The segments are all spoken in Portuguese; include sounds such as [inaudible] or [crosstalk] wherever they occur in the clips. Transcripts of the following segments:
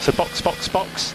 So box, box, box.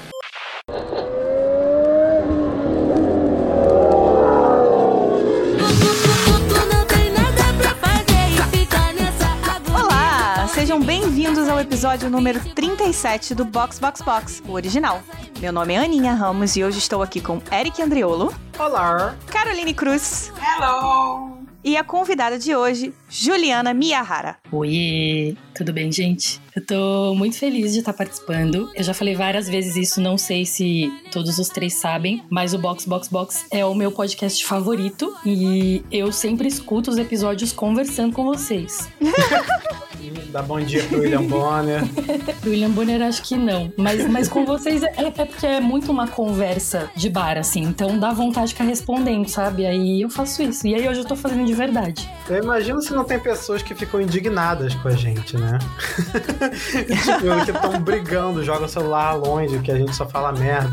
Olá, sejam bem-vindos ao episódio número 37 do Box Box Box, o original. Meu nome é Aninha Ramos e hoje estou aqui com Eric Andriolo, Olá! Caroline Cruz Hello! E a convidada de hoje, Juliana Miyahara. Oi, tudo bem, gente? Eu tô muito feliz de estar participando. Eu já falei várias vezes isso, não sei se todos os três sabem, mas o Box Box Box é o meu podcast favorito e eu sempre escuto os episódios conversando com vocês. [laughs] Dá bom dia pro William Bonner. [laughs] Do William Bonner acho que não, mas, mas com vocês é, é porque é muito uma conversa de bar, assim, então dá vontade de ficar respondendo, sabe? Aí eu faço isso. E aí hoje eu tô fazendo de verdade. Eu imagino se não tem pessoas que ficam indignadas com a gente, né? [laughs] tipo, que estão brigando, jogam o celular longe, que a gente só fala merda.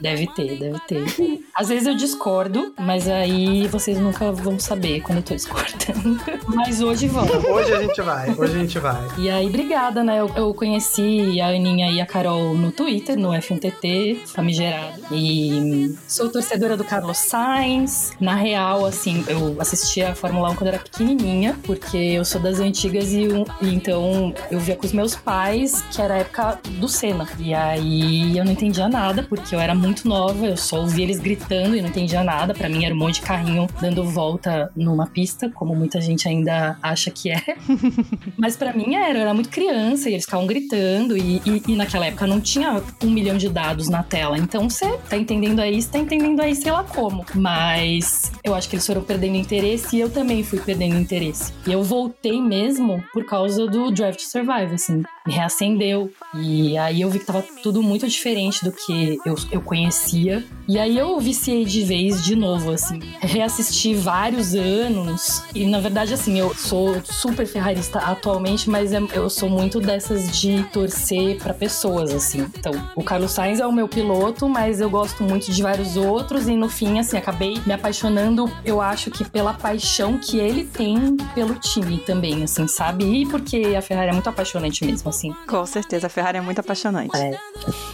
Deve ter, deve ter. Às vezes eu discordo, mas aí vocês nunca vão saber quando eu tô discordando. [laughs] Mas hoje vão. Hoje a gente vai, hoje a gente vai. E aí, obrigada, né? Eu, eu conheci a Aninha e a Carol no Twitter, no F1TT, famigerado. E sou torcedora do Carlos Sainz. Na real, assim, eu assistia a Fórmula 1 quando era pequenininha, porque eu sou das antigas e, e então eu via com os meus pais, que era a época do Senna. E aí eu não entendia nada, porque eu era muito nova, eu só ouvia eles gritando e não entendia nada. Pra mim era um monte de carrinho dando volta numa pista, como muita gente ainda acha que é. [laughs] Mas pra mim era, eu era muito criança e eles ficavam gritando. E, e- e naquela época não tinha um milhão de dados na tela. Então você tá entendendo aí, você tá entendendo aí, sei lá como. Mas eu acho que eles foram perdendo interesse e eu também fui perdendo interesse. E eu voltei mesmo por causa do Draft Survive, assim. Me reacendeu. E aí eu vi que tava tudo muito diferente do que eu, eu conhecia. E aí eu viciei de vez de novo, assim. Reassisti vários anos. E na verdade, assim, eu sou super ferrarista atualmente, mas é- eu sou muito dessas de torcer pra pessoas, assim. Então, o Carlos Sainz é o meu piloto, mas eu gosto muito de vários outros. E no fim, assim, acabei me apaixonando, eu acho que pela paixão que ele tem pelo time também, assim, sabe? E porque a Ferrari é muito apaixonante mesmo, assim. Com certeza, a Ferrari é muito apaixonante. É.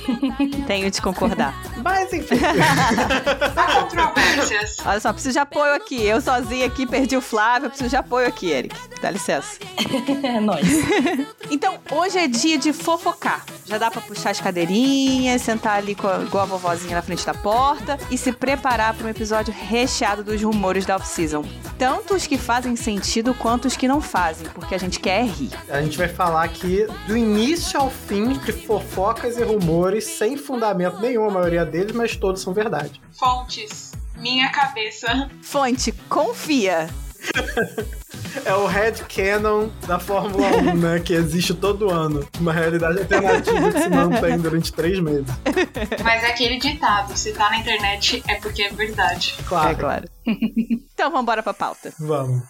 [laughs] Tenho de concordar. Mas enfim, Há controvérsias. Olha só, preciso de apoio aqui. Eu sozinha aqui perdi o Flávio, preciso de apoio aqui, Eric. Dá licença. [laughs] É nóis. [laughs] Então, hoje é dia de fofocar. Já dá pra puxar as cadeirinhas, sentar ali com a- igual a vovozinha na frente da porta e se preparar para um episódio recheado dos rumores da off-season. Tanto os que fazem sentido quanto os que não fazem, porque a gente quer é rir. a gente vai falar aqui do início ao fim de fofocas e rumores sem fundamento nenhum, a maioria deles, mas todos são verdade. Fontes. Minha cabeça. Fonte, confia. [laughs] É o headcanon da Fórmula 1, né? Que existe todo ano. Uma realidade alternativa que se mantém durante três meses. [laughs] Mas é aquele ditado: se tá na internet é porque é verdade. Claro. É claro. [laughs] então vamos embora pra pauta. Vamos.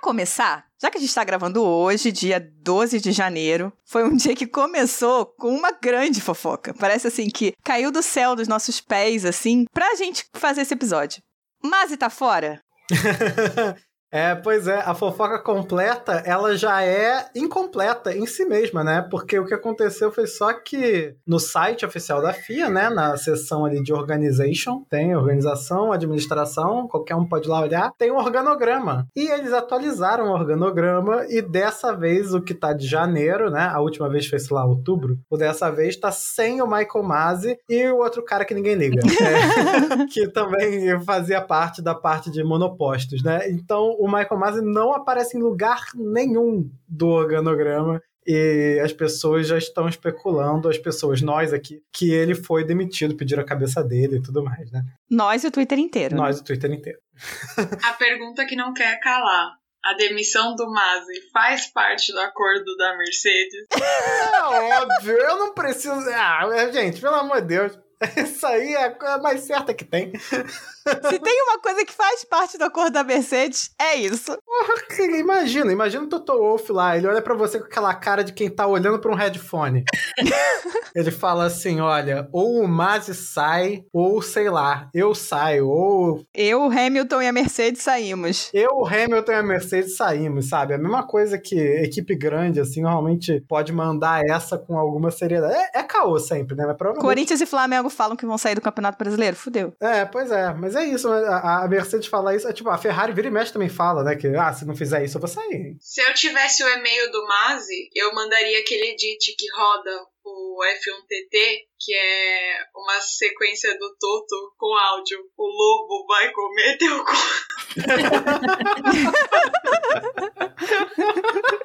Começar, já que a gente tá gravando hoje, dia 12 de janeiro, foi um [laughs] dia que começou com uma grande fofoca. Parece assim que caiu do céu dos nossos pés, assim, pra gente fazer esse episódio. Mazi tá fora? [laughs] É, pois é, a fofoca completa, ela já é incompleta em si mesma, né? Porque o que aconteceu foi só que no site oficial da FIA, né, na seção ali de organization, tem organização, administração, qualquer um pode ir lá olhar, tem um organograma. E eles atualizaram o organograma e dessa vez o que tá de janeiro, né, a última vez foi, sei lá, outubro, o dessa vez tá sem o Michael Masi e o outro cara que ninguém liga, [laughs] é, [laughs] que também fazia parte da parte de monopostos, né? Então o Michael Masi não aparece em lugar nenhum do organograma. E as pessoas já estão especulando, as pessoas, nós aqui, que ele foi demitido, pediram a cabeça dele e tudo mais, né? Nós e o Twitter inteiro. Nós, o Twitter inteiro. [laughs] A pergunta que não quer calar. A demissão do Masi faz parte do acordo da Mercedes? É óbvio, eu não preciso. Ah, gente, pelo amor de Deus. [laughs] Isso aí é a coisa mais certa que tem. Se tem uma coisa que faz parte do acordo da Mercedes, é isso. Porra, imagina, imagina o Toto Wolff lá, ele olha para você com aquela cara de quem tá olhando para um headphone. [laughs] ele fala assim, olha, ou o Mazi sai, ou sei lá, eu saio, ou... Eu, o Hamilton e a Mercedes saímos. Eu, o Hamilton e a Mercedes saímos, sabe? A mesma coisa que equipe grande, assim, normalmente pode mandar essa com alguma seriedade. É, é caô sempre, né? Mas provavelmente... Corinthians e Flamengo falam que vão sair do Campeonato Brasileiro, fudeu. É, pois é, mas é isso, a, a Mercedes fala isso, é tipo, a Ferrari vira e mexe também fala, né, que, ah, se não fizer isso eu vou sair. Se eu tivesse o e-mail do Mazi, eu mandaria aquele edit que roda o F1TT, que é uma sequência do Toto com áudio. O lobo vai comer teu cu.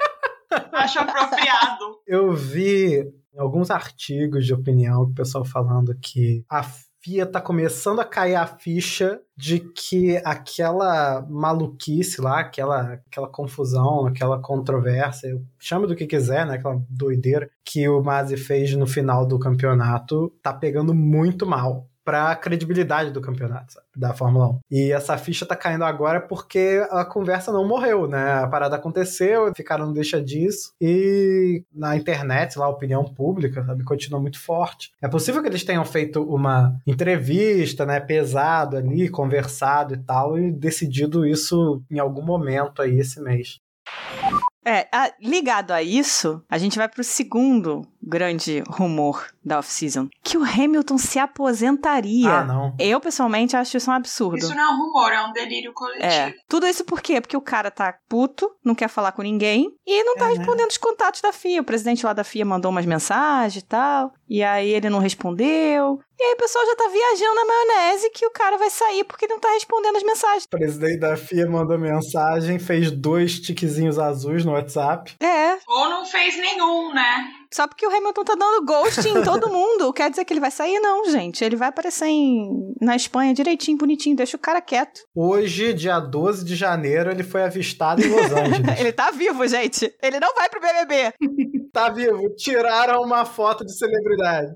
[laughs] Acho apropriado. Eu vi alguns artigos de opinião, o pessoal falando que a FIA tá começando a cair a ficha de que aquela maluquice lá, aquela, aquela confusão, aquela controvérsia, chama do que quiser, né? Aquela doideira que o Masi fez no final do campeonato, tá pegando muito mal para a credibilidade do campeonato, sabe? da Fórmula 1. E essa ficha tá caindo agora porque a conversa não morreu, né? A parada aconteceu, ficaram deixa disso e na internet, lá a opinião pública, sabe, continua muito forte. É possível que eles tenham feito uma entrevista, né, pesado ali, conversado e tal e decidido isso em algum momento aí esse mês. É, ligado a isso, a gente vai pro segundo grande rumor da off-season, que o Hamilton se aposentaria. Ah, não. Eu, pessoalmente, acho isso um absurdo. Isso não é um rumor, é um delírio coletivo. É. Tudo isso por quê? Porque o cara tá puto, não quer falar com ninguém e não tá é, né? respondendo né? os contatos da FIA. O presidente lá da FIA mandou umas mensagens e tal, e aí ele não respondeu. E aí o pessoal já tá viajando na maionese que o cara vai sair porque não tá respondendo as mensagens. O presidente da FIA mandou mensagem, fez dois tiquezinhos azuis no WhatsApp. É. Ou não fez nenhum, né? Só porque o Hamilton tá dando ghost em todo mundo. Quer dizer que ele vai sair? Não, gente. Ele vai aparecer em... na Espanha direitinho, bonitinho. Deixa o cara quieto. Hoje, dia 12 de janeiro, ele foi avistado em Los Angeles. [laughs] ele tá vivo, gente. Ele não vai pro BBB. [laughs] tá vivo. Tiraram uma foto de celebridade.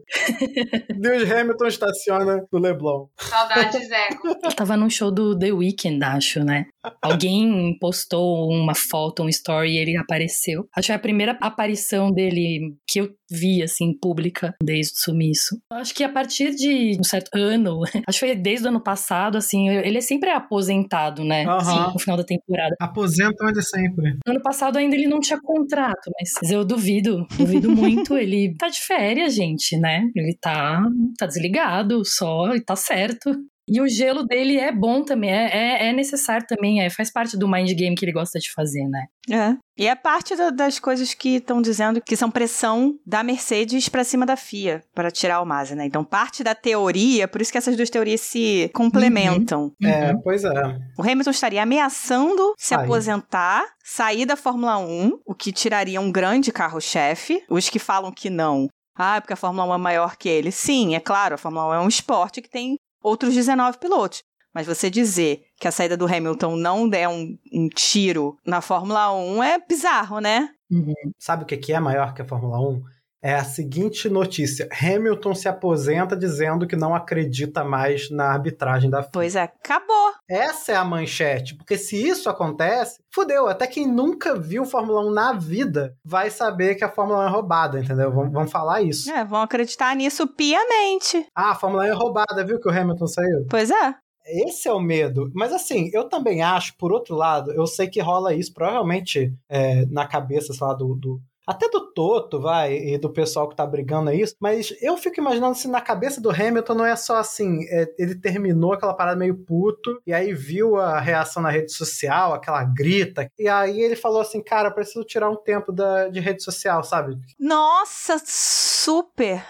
Lewis Hamilton estaciona no Leblon. Saudades, Eco. Ele tava num show do The Weeknd, acho, né? Alguém postou uma foto, um story e ele apareceu. Acho que é a primeira aparição dele que eu vi, assim, pública desde o sumiço. Acho que a partir de um certo ano, [laughs] acho que foi desde o ano passado, assim, ele é sempre aposentado, né? Uhum. Sim, no final da temporada. Aposentam ele sempre. No ano passado ainda ele não tinha contrato, mas eu duvido, duvido muito. ele tá de férias, gente, né? Ele tá, tá desligado só e tá certo. E o gelo dele é bom também, é, é, é, necessário também, é, faz parte do mind game que ele gosta de fazer, né? É. E é parte da, das coisas que estão dizendo que são pressão da Mercedes para cima da FIA para tirar o Massa, né? Então, parte da teoria, por isso que essas duas teorias se complementam. Uhum. É, pois é. O Hamilton estaria ameaçando se aposentar, sair da Fórmula 1, o que tiraria um grande carro-chefe. Os que falam que não ah, porque a Fórmula 1 é maior que ele. Sim, é claro, a Fórmula 1 é um esporte que tem outros 19 pilotos. Mas você dizer que a saída do Hamilton não der um, um tiro na Fórmula 1 é bizarro, né? Uhum. Sabe o que é maior que a Fórmula 1? É a seguinte notícia: Hamilton se aposenta dizendo que não acredita mais na arbitragem da FIA. Pois é, acabou. Essa é a manchete, porque se isso acontece, fudeu. Até quem nunca viu Fórmula 1 na vida vai saber que a Fórmula 1 é roubada, entendeu? Vão, vão falar isso. É, vão acreditar nisso piamente. Ah, a Fórmula 1 é roubada, viu que o Hamilton saiu? Pois é. Esse é o medo. Mas assim, eu também acho, por outro lado, eu sei que rola isso, provavelmente é, na cabeça, sei lá, do, do até do Toto, vai, e do pessoal que tá brigando é isso, mas eu fico imaginando se na cabeça do Hamilton não é só assim, é, ele terminou aquela parada meio puto, e aí viu a reação na rede social, aquela grita, e aí ele falou assim, cara, preciso tirar um tempo da, de rede social, sabe? Nossa, super!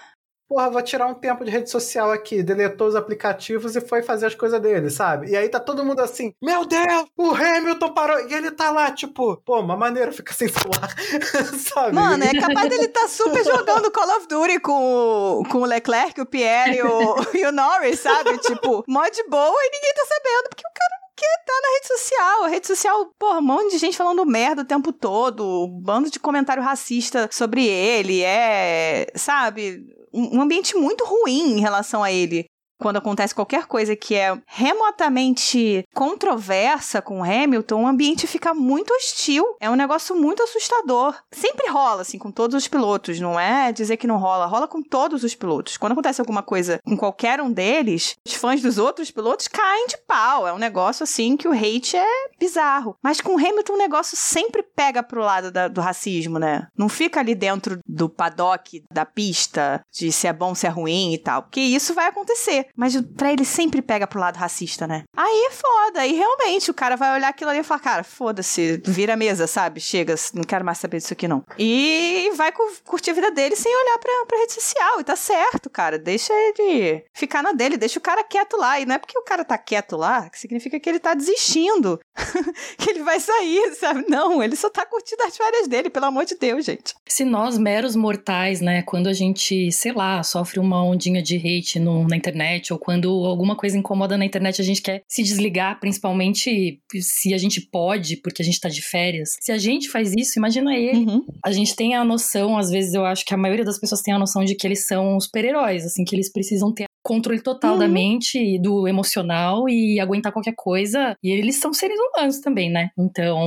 Porra, vou tirar um tempo de rede social aqui, deletou os aplicativos e foi fazer as coisas dele, sabe? E aí tá todo mundo assim, meu Deus, o Hamilton parou, e ele tá lá, tipo, pô, uma maneira fica sem celular, [laughs] sabe? Mano, é capaz dele tá super jogando Call of Duty com, com o Leclerc, o Pierre o, [laughs] e o Norris, sabe? Tipo, mó de boa e ninguém tá sabendo, porque o cara Porque tá na rede social. A rede social, porra, um monte de gente falando merda o tempo todo, um bando de comentário racista sobre ele, é, sabe, um ambiente muito ruim em relação a ele quando acontece qualquer coisa que é remotamente controversa com Hamilton, o ambiente fica muito hostil. É um negócio muito assustador. Sempre rola, assim, com todos os pilotos, não é dizer que não rola, rola com todos os pilotos. Quando acontece alguma coisa com qualquer um deles, os fãs dos outros pilotos caem de pau. É um negócio, assim, que o hate é bizarro. Mas com Hamilton, o negócio sempre pega pro lado da, do racismo, né? Não fica ali dentro do paddock, da pista, de se é bom, se é ruim e tal. Porque isso vai acontecer. Mas pra ele sempre pega pro lado racista, né? Aí é foda. Aí realmente o cara vai olhar aquilo ali e falar, cara, foda-se, vira a mesa, sabe? Chega, não quero mais saber disso aqui não. E vai curtir a vida dele sem olhar pra, pra rede social. E tá certo, cara. Deixa ele ficar na dele, deixa o cara quieto lá. E não é porque o cara tá quieto lá que significa que ele tá desistindo. [laughs] que ele vai sair, sabe? Não, ele só tá curtindo as férias dele, pelo amor de Deus, gente. Se nós, meros mortais, né, quando a gente, sei lá, sofre uma ondinha de hate no, na internet, internet ou quando alguma coisa incomoda na internet, a gente quer se desligar, principalmente se a gente pode, porque a gente tá de férias. Se a gente faz isso, imagina ele. Uhum. A gente tem a noção, às vezes eu acho que a maioria das pessoas tem a noção de que eles são super-heróis, assim, que eles precisam ter controle total uhum. da mente e do emocional e aguentar qualquer coisa. E eles são seres humanos também, né? Então,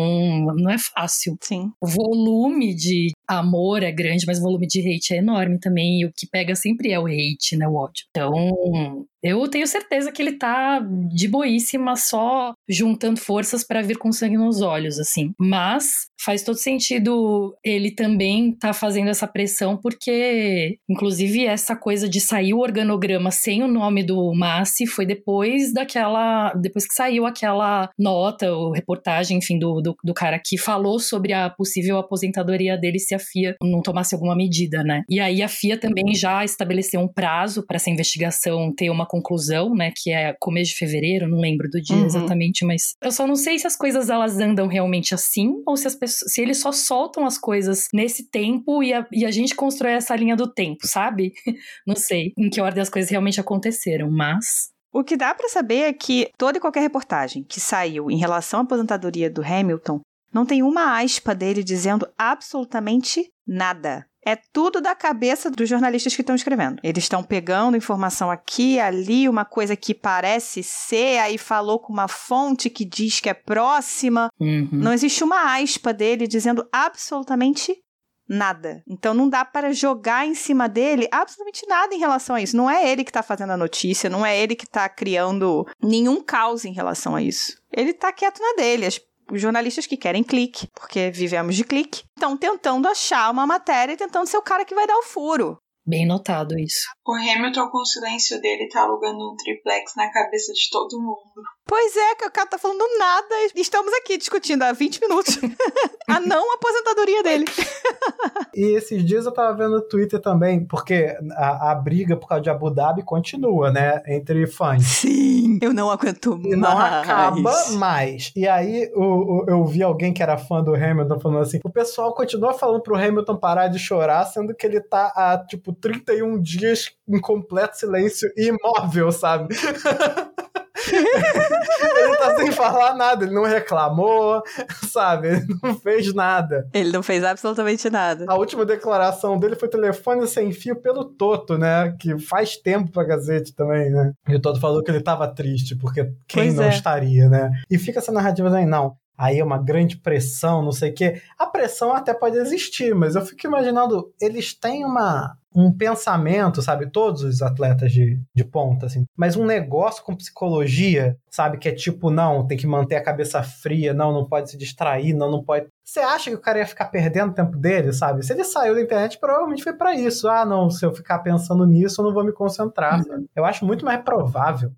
não é fácil. Sim. O volume de amor é grande, mas o volume de hate é enorme também. E o que pega sempre é o hate, né? O ódio. Então, eu tenho certeza que ele tá de boíssima, só juntando forças para vir com sangue nos olhos, assim. Mas faz todo sentido ele também tá fazendo essa pressão, porque, inclusive, essa coisa de sair o organograma sem o nome do Massi foi depois daquela. Depois que saiu aquela nota, ou reportagem, enfim, do, do, do cara que falou sobre a possível aposentadoria dele se a FIA não tomasse alguma medida, né? E aí a FIA também já estabeleceu um prazo para essa investigação ter uma conclusão, né? Que é começo de fevereiro, não lembro do dia uhum. exatamente, mas eu só não sei se as coisas elas andam realmente assim ou se as pessoas, se eles só soltam as coisas nesse tempo e a, e a gente constrói essa linha do tempo, sabe? [laughs] não sei em que ordem as coisas realmente aconteceram, mas o que dá para saber é que toda e qualquer reportagem que saiu em relação à aposentadoria do Hamilton não tem uma aspa dele dizendo absolutamente nada. É tudo da cabeça dos jornalistas que estão escrevendo. Eles estão pegando informação aqui, ali, uma coisa que parece ser, aí falou com uma fonte que diz que é próxima. Uhum. Não existe uma aspa dele dizendo absolutamente nada. Então não dá para jogar em cima dele absolutamente nada em relação a isso. Não é ele que está fazendo a notícia, não é ele que está criando nenhum caos em relação a isso. Ele está quieto na dele. As jornalistas que querem clique, porque vivemos de clique, estão tentando achar uma matéria e tentando ser o cara que vai dar o furo. Bem notado isso. O Hamilton, com o silêncio dele, tá alugando um triplex na cabeça de todo mundo. Pois é, que o cara tá falando nada estamos aqui discutindo há 20 minutos [laughs] a não aposentadoria dele. [laughs] e esses dias eu tava vendo no Twitter também, porque a, a, briga por causa de Abu Dhabi continua, né? Entre fãs. Sim, eu não aguento mais. Não acaba mais. E aí o, o, eu vi alguém que era fã do Hamilton falando assim: o pessoal continua falando pro Hamilton parar de chorar, sendo que ele tá há, tipo, 31 dias em completo silêncio e imóvel, sabe? [laughs] ele tá sem falar nada, ele não reclamou, sabe? Ele não fez nada. Ele não fez absolutamente nada. A última declaração dele foi telefone sem fio pelo Toto, né? Que faz tempo pra Gazete também, né? E o Toto falou que ele tava triste, porque quem pois não é. estaria, né? E fica essa narrativa aí, não aí é uma grande pressão, não sei o quê. A pressão até pode existir, mas eu fico imaginando, eles têm uma, um pensamento, sabe? Todos os atletas de, de ponta, assim. Mas um negócio com psicologia, sabe? Que é tipo, não, tem que manter a cabeça fria, não, não pode se distrair, não, não pode. Você acha que o cara ia ficar perdendo o tempo dele, sabe? Se ele saiu da internet, provavelmente foi para isso. Ah, não, se eu ficar pensando nisso, eu não vou me concentrar. Uhum. Eu acho muito mais provável.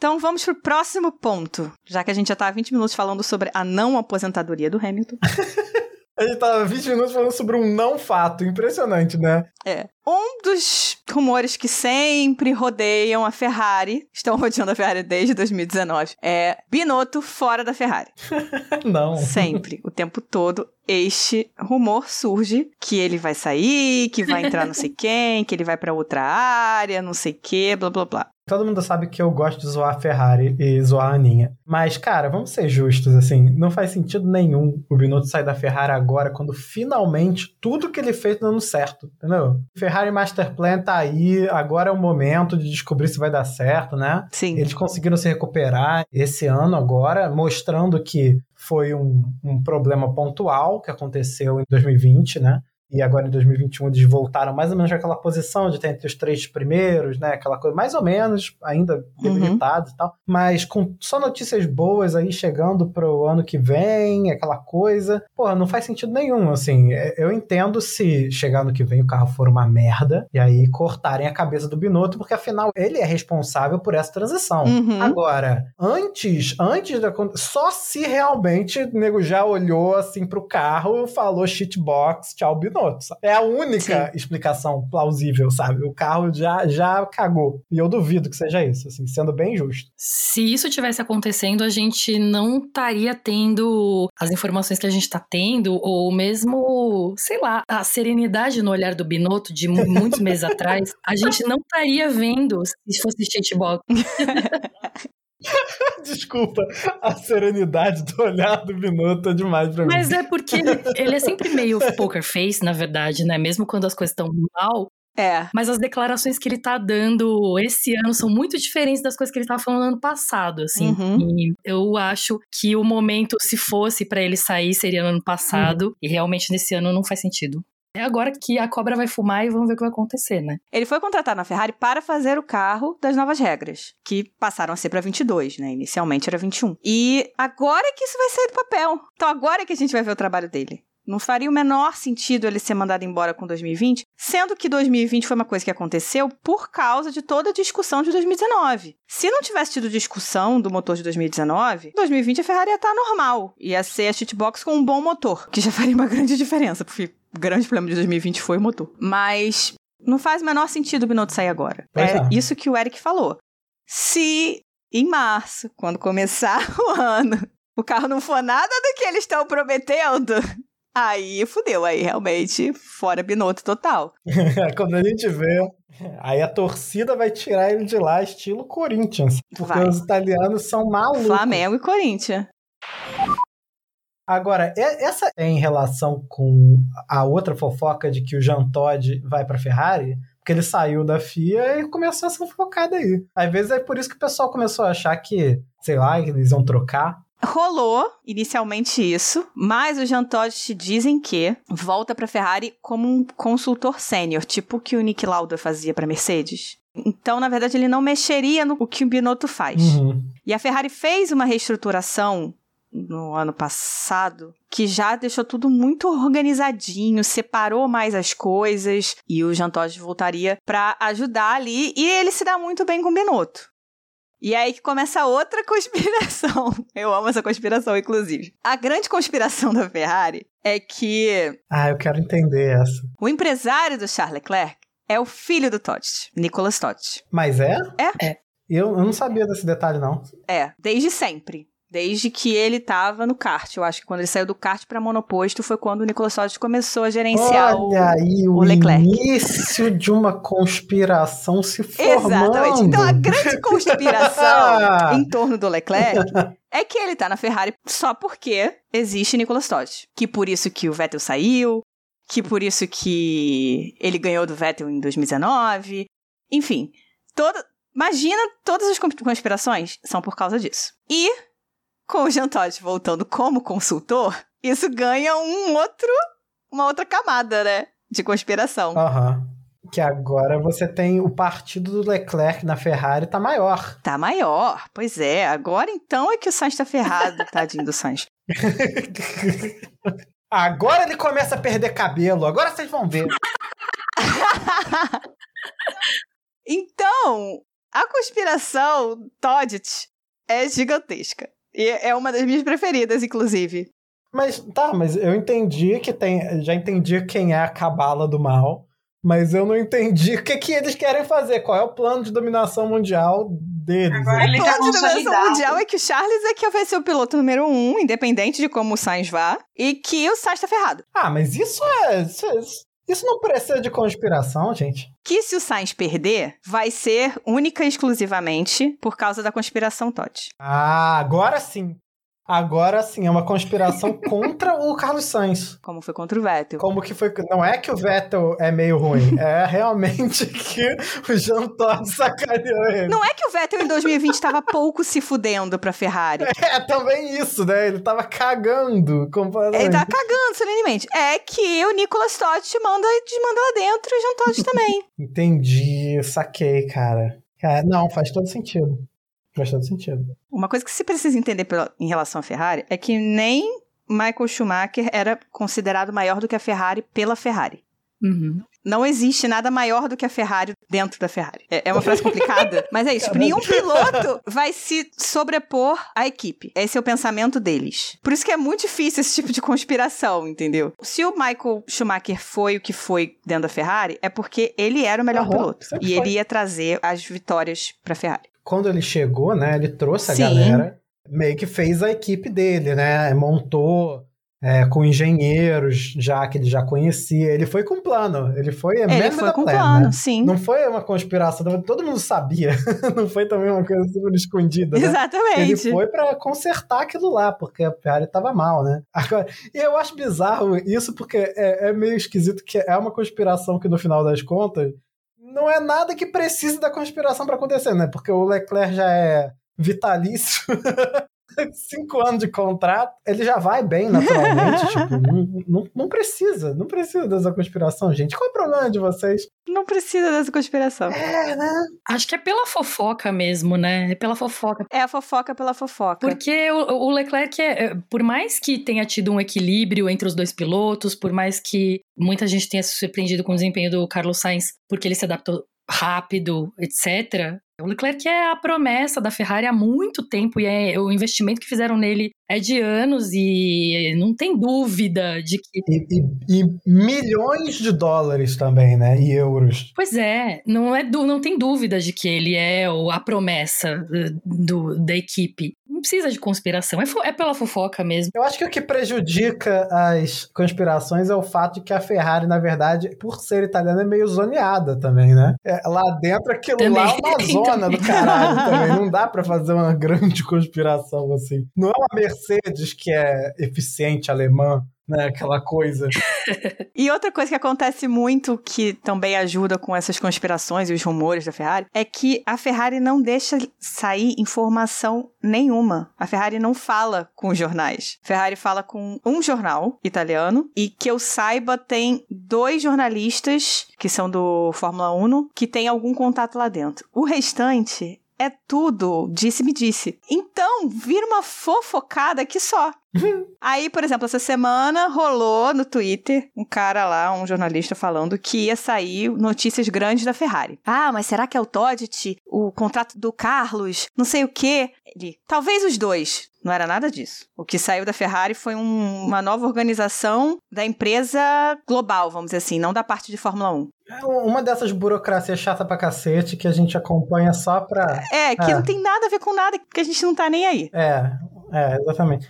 Então vamos pro próximo ponto, já que a gente já tá há 20 minutos falando sobre a não aposentadoria do Hamilton. [laughs] a gente tá há 20 minutos falando sobre um não fato, impressionante, né? É. Um dos rumores que sempre rodeiam a Ferrari, estão rodeando a Ferrari desde 2019, é Binotto fora da Ferrari. [laughs] não. Sempre, o tempo todo, este rumor surge que ele vai sair, que vai entrar não sei quem, que ele vai para outra área, não sei que, blá blá blá. Todo mundo sabe que eu gosto de zoar a Ferrari e zoar a Aninha. Mas, cara, vamos ser justos, assim. Não faz sentido nenhum o Binotto sair da Ferrari agora, quando finalmente tudo que ele fez tá dando certo, entendeu? Ferrari Master Plan tá aí, agora é o momento de descobrir se vai dar certo, né? Sim. Eles conseguiram se recuperar esse ano agora, mostrando que foi um, um problema pontual que aconteceu em 2020, né? E agora em 2021 eles voltaram mais ou menos naquela posição de estar entre os três primeiros, né? Aquela coisa, mais ou menos, ainda debilitados uhum. e tal, mas com só notícias boas aí chegando pro ano que vem, aquela coisa. Porra, não faz sentido nenhum, assim. É, eu entendo se chegar no que vem o carro for uma merda e aí cortarem a cabeça do Binotto, porque afinal ele é responsável por essa transição. Uhum. Agora, antes, antes da só se realmente o nego já olhou assim pro carro, falou shitbox, tchau Binotto Binotto. Sabe? É a única Sim. explicação plausível, sabe? O carro já, já cagou. E eu duvido que seja isso, assim, sendo bem justo. Se isso tivesse acontecendo, a gente não estaria tendo as informações que a gente está tendo, ou mesmo, sei lá, a serenidade no olhar do Binotto de muitos meses [laughs] atrás, a gente não estaria vendo se fosse shitbox. [laughs] [laughs] Desculpa, a serenidade do olhar do Binotto é demais pra mim. Mas é porque ele, ele, é sempre meio [laughs] poker face, na verdade, né? Mesmo quando as coisas estão mal. É. Mas as declarações que ele tá dando esse ano são muito diferentes das coisas que ele tava falando no ano passado, assim. Uhum. E eu acho que o momento, se fosse para ele sair, seria no ano passado. Uhum. E realmente nesse ano não faz sentido. É agora que a cobra vai fumar e vamos ver o que vai acontecer, né? Ele foi contratado na Ferrari para fazer o carro das novas regras, que passaram a ser para 22, né? Inicialmente era 21. E agora é que isso vai sair do papel. Então agora é que a gente vai ver o trabalho dele. Não faria o menor sentido ele ser mandado embora com 2020, sendo que 2020 foi uma coisa que aconteceu por causa de toda a discussão de 2019. Se não tivesse tido discussão do motor de 2019, 2020 a Ferrari ia estar normal. Ia ser a shitbox com um bom motor, que já [laughs] faria uma grande diferença, porque grande problema de 2020 foi o motor. Mas não faz o menor sentido o Binotto sair agora. É, é isso que o Eric falou. Se em março, quando começar [laughs] o ano, o carro não for nada do que eles estão prometendo, aí fudeu. Aí realmente, fora Binotto total. [laughs] quando a gente vê, aí a torcida vai tirar ele de lá, estilo Corinthians. Porque vai. os italianos são malucos. Flamengo e Corinthians. Agora, essa é em relação com a outra fofoca de que o Jean Todt vai para Ferrari, porque ele saiu da FIA e começou essa fofocada aí. Às vezes é por isso que o pessoal começou a achar que, sei lá, que eles iam trocar. Rolou inicialmente isso, mas os Jean Todt dizem que volta para Ferrari como um consultor sênior, tipo o que o Nick Lauda fazia para Mercedes. Então, na verdade, ele não mexeria no que o Binotto faz. Uhum. E a Ferrari fez uma reestruturação no ano passado, que já deixou tudo muito organizadinho, separou mais as coisas e o Jean Todt voltaria para ajudar ali e ele se dá muito bem com o Binotto. E é aí que começa outra [laughs] conspiração. Eu amo essa conspiração, inclusive. A grande conspiração da Ferrari é que. Ah, eu quero entender essa. O empresário do Charles Leclerc é o filho do Todt, Nicolas Todt. Mas é? É. É. Eu, eu não sabia desse detalhe, não. É, desde sempre. Desde que ele estava no kart. Eu acho que quando ele saiu do kart para monoposto foi quando o Nicolas Sotti começou a gerenciar Olha o, aí, o, o Leclerc. início de uma conspiração se formando. Exatamente. Então a grande [laughs] conspiração [laughs] em torno do Leclerc é que ele tá na Ferrari só porque existe Nicolas Todt. Que por isso que o Vettel saiu, que por isso que ele ganhou do Vettel em 2019. Enfim, toda, imagina todas as conspirações são por causa disso. E com o Jean Todt voltando como consultor, isso ganha um outro, uma outra camada, né? De conspiração. Aham. Uhum. Que agora você tem o partido do Leclerc na Ferrari tá maior. Tá maior, pois é. Agora então é que o Sainz tá ferrado, [laughs] tadinho do Sainz. agora ele começa a perder cabelo, agora vocês vão ver. [laughs] então, a conspiração Todd é gigantesca. E é uma das minhas preferidas, inclusive. Mas tá, mas eu entendi que tem. Já entendi quem é a cabala do mal. Mas eu não entendi [laughs] o que, que eles querem fazer. Qual é o plano de dominação mundial deles? Agora o plano de dominação mundial é que o Charles é que vai ser o piloto número um, independente de como o Sainz vá, e que o Sainz tá ferrado. Ah, mas isso é. Isso, Isso não precisa de conspiração, gente? Que se o Sainz perder, vai ser única e exclusivamente por causa da conspiração Todd. Ah, agora sim. Agora sim, é uma conspiração [laughs] contra o Carlos Sainz. Como foi contra o Vettel. Como que foi. Não é que o Vettel é meio ruim, [laughs] é realmente que o Jean Todt sacaneou ele. Não é que o Vettel em 2020 estava pouco se fudendo pra Ferrari. [laughs] É também isso, né? Ele tava cagando. Ele tá cagando solenemente. É que o Nicolas Todd te manda e desmanda lá dentro e o Jean Todt também. Entendi, saquei, cara. cara. Não, faz todo sentido. Faz todo sentido. Uma coisa que se precisa entender pela- em relação à Ferrari é que nem Michael Schumacher era considerado maior do que a Ferrari pela Ferrari. Uhum. Não existe nada maior do que a Ferrari dentro da Ferrari. É é uma frase complicada, [laughs] mas é isso. Tipo, nenhum piloto vai se sobrepor à equipe. Esse é o pensamento deles. Por isso que é muito difícil esse tipo de conspiração, entendeu? Se o Michael Schumacher foi o que foi dentro da Ferrari, é porque ele era o melhor piloto. E foi. ele ia trazer as vitórias pra Ferrari. Quando ele chegou, né? Ele trouxe a Sim. galera, meio que fez a equipe dele, né? Montou é, com engenheiros, já que ele já conhecia. Ele foi com plano. Ele foi ele mesmo foi da com plan, plano, né? sim. Não foi uma conspiração, todo mundo sabia. [laughs] Não foi também uma coisa super escondida, né? Ele Exatamente. foi pra consertar aquilo lá, porque a Ferrari tava mal, né? Agora, e eu acho bizarro isso, porque é, é meio esquisito que é uma conspiração que, no final das contas, não é nada que precise da conspiração pra acontecer, né? Porque o Leclerc já é vitalício. [laughs] [laughs] Cinco anos de contrato, ele já vai bem naturalmente. [laughs] tipo, não, não, não precisa, não precisa dessa conspiração, gente. Qual é o problema de vocês? Não precisa dessa conspiração. É, né? Acho que é pela fofoca mesmo, né? É pela fofoca. É a fofoca pela fofoca. Porque o, o Leclerc, é, é, por mais que tenha tido um equilíbrio entre os dois pilotos, por mais que muita gente tenha se surpreendido com o desempenho do Carlos Sainz, porque ele se adaptou rápido, etc. O Leclerc é a promessa da Ferrari há muito tempo e é, o investimento que fizeram nele é de anos e não tem dúvida de que. E, e- e milhões de dólares também, né? E euros. Pois é, não, é não tem dúvida de que ele é a promessa eh, do, da equipe. Não precisa de conspiração, é, é pela fofoca mesmo. Eu acho que o que prejudica as conspirações é o fato de que a Ferrari, na verdade, por ser italiana, é meio zoneada também, né? É, lá dentro, aquilo lá é uma [laughs] Também. Do caralho também. Não dá pra fazer uma [laughs] grande conspiração assim. Não é uma Mercedes que é eficiente alemã, né? Aquela coisa. [laughs] E outra coisa que acontece muito, que também ajuda com essas conspirações e os rumores da Ferrari, é que a Ferrari não deixa sair informação nenhuma. A Ferrari não fala com os jornais. A Ferrari fala com um jornal italiano e que eu saiba tem dois jornalistas que são do Fórmula 1 que tem algum contato lá dentro. O restante é tudo disse-me disse. Então, vira uma fofocada que só. Aí, por exemplo, essa semana rolou no Twitter um cara lá, um jornalista falando que ia sair notícias grandes da Ferrari. Ah, mas será que é o Todt? O contrato do Carlos? Não sei o quê. Ele, talvez os dois. Não era nada disso. O que saiu da Ferrari foi um- uma nova organização da empresa global, vamos dizer assim, não da parte de Fórmula 1. É uma dessas burocracias chata pra cacete que a gente acompanha só pra. É, que É. não tem nada a ver com nada, porque a gente não tá nem aí. É, é, exatamente.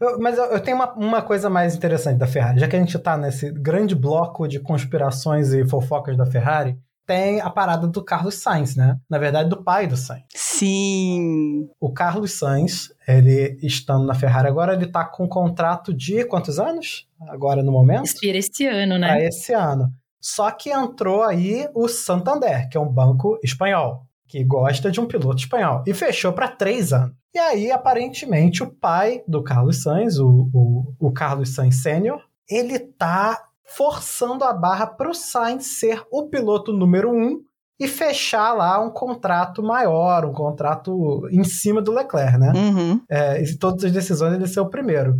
Eu- mas eu, eu tenho uma, uma coisa mais interessante da Ferrari. Já que a gente tá nesse grande bloco de conspirações e fofocas da Ferrari, tem a parada do Carlos Sainz, né? Na verdade, do pai do Sainz. Sim. O Carlos Sainz, ele estando na Ferrari agora, ele tá com um contrato de quantos anos? Agora no momento? Expira esse ano, né? Para esse ano. Só que entrou aí o Santander, que é um banco espanhol, que gosta de um piloto espanhol, e fechou para três anos. E aí, aparentemente, o pai do Carlos Sainz, o, o, o Carlos Sainz Sênior, ele tá forçando a barra para o Sainz ser o piloto número um e fechar lá um contrato maior, um contrato em cima do Leclerc, né? Uhum. É, e todas as decisões ele ser o primeiro.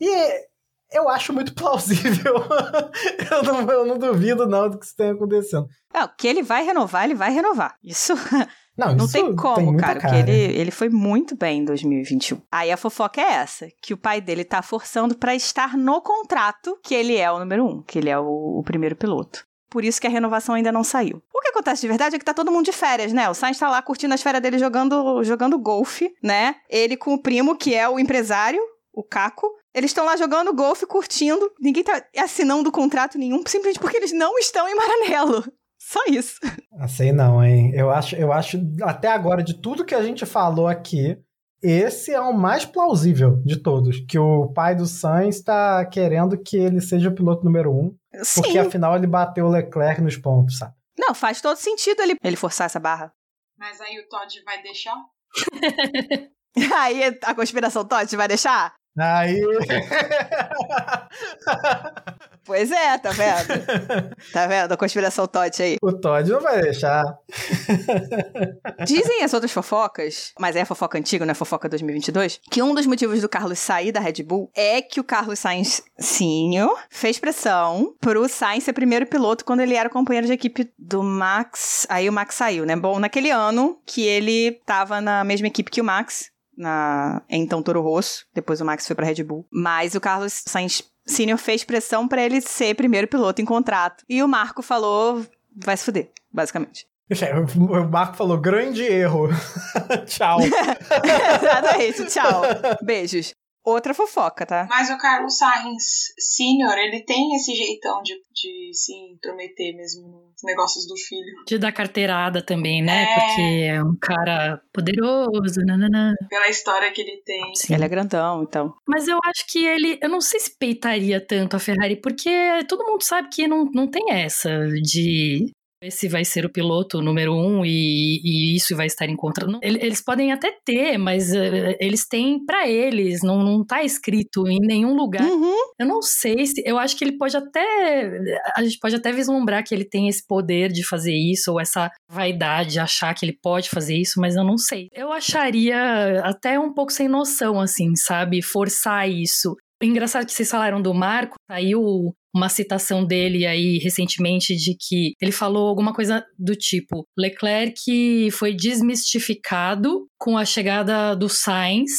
E eu acho muito plausível. [laughs] eu, não, eu não duvido, não, do que isso tenha acontecendo. É, que ele vai renovar, ele vai renovar. Isso [laughs] Não, não isso tem como, muita cara, porque ele, ele foi muito bem em 2021. Aí a fofoca é essa, que o pai dele tá forçando pra estar no contrato que ele é o número um, que ele é o, o primeiro piloto. Por isso que a renovação ainda não saiu. O que acontece de verdade é que tá todo mundo de férias, né? O Sainz tá lá curtindo as férias dele jogando, jogando golfe, né? Ele com o primo, que é o empresário, o Caco, Eles estão lá jogando golfe, curtindo. Ninguém tá assinando contrato nenhum, simplesmente porque eles não estão em Maranello. [laughs] Só isso. Ah, sei não, hein? Eu acho, eu acho, até agora, de tudo que a gente falou aqui, esse é o mais plausível de todos. Que o pai do Sainz está querendo que ele seja o piloto número um. Sim. Porque afinal ele bateu o Leclerc nos pontos, sabe? Não, faz todo sentido ele, ele forçar essa barra. Mas aí o Todd vai deixar? [laughs] Aí a conspiração Todd vai deixar? Aí. [laughs] Pois é, tá vendo? Tá vendo a conspiração Todd aí? o Todd não vai deixar. Dizem as outras fofocas, mas é fofoca antiga, não é fofoca 2022, que um dos motivos do Carlos sair da Red Bull é que o Carlos Sainz Senior fez pressão pro Sainz ser primeiro piloto quando ele era companheiro de equipe do Max. Aí o Max saiu, né? Bom, naquele ano que ele tava na mesma equipe que o Max, na então Toro Rosso, depois o Max foi pra Red Bull. Mas o Carlos Sainz Senior fez pressão pra ele ser primeiro piloto em contrato. E o Marco falou, vai se fuder, basicamente. [laughs] O Marco falou: grande erro. [laughs] Tchau. [laughs] Exatamente, tchau. Beijos. Outra fofoca, tá? Mas o Carlos Sainz Senior, ele tem esse jeitão de, de se intrometer mesmo nos negócios do filho. De dar carteirada também, né? É. Porque é um cara poderoso, nananã. Pela história que ele tem. Sim. Ele é grandão, então. Mas eu acho que ele. Eu não sei se peitaria tanto a Ferrari, porque todo mundo sabe que não, não tem essa de. Esse vai ser o piloto número um e, e isso vai estar em contra. Não, Eles podem até ter, mas eh, eles têm pra eles, não, não tá escrito em nenhum lugar. Uhum. Eu não sei se. Eu acho que ele pode até. A gente pode até vislumbrar que ele tem esse poder de fazer isso, ou essa vaidade de achar que ele pode fazer isso, mas eu não sei. Eu acharia até um pouco sem noção, assim, sabe? Forçar isso. Engraçado que vocês falaram do Marco, saiu uma citação dele aí recentemente de que ele falou alguma coisa do tipo: Leclerc foi desmistificado com a chegada do Sainz,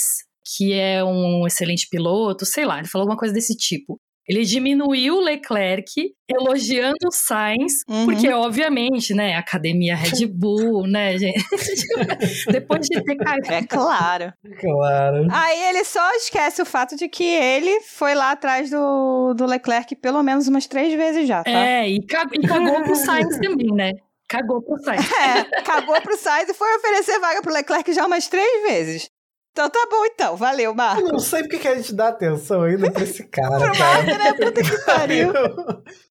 que é um excelente piloto, sei lá, ele falou alguma coisa desse tipo. Ele diminuiu o Leclerc, elogiando o Sainz, Uhum. porque, obviamente, né, Academia Red [laughs] Bull, né, gente? [laughs] Depois de ter caído. É claro. Claro. Aí ele só esquece o fato de que ele foi lá atrás do, do Leclerc pelo menos umas três vezes já, tá? É, e cagou, e cagou pro Sainz também, né? Cagou pro Sainz. É, cagou pro Sainz e foi oferecer vaga pro Leclerc já umas três vezes. Então tá bom então, valeu, Eu Marco. não sei porque que a gente dá atenção ainda pra esse [laughs] cara, Pro cara. Marco, né? Puta que pariu.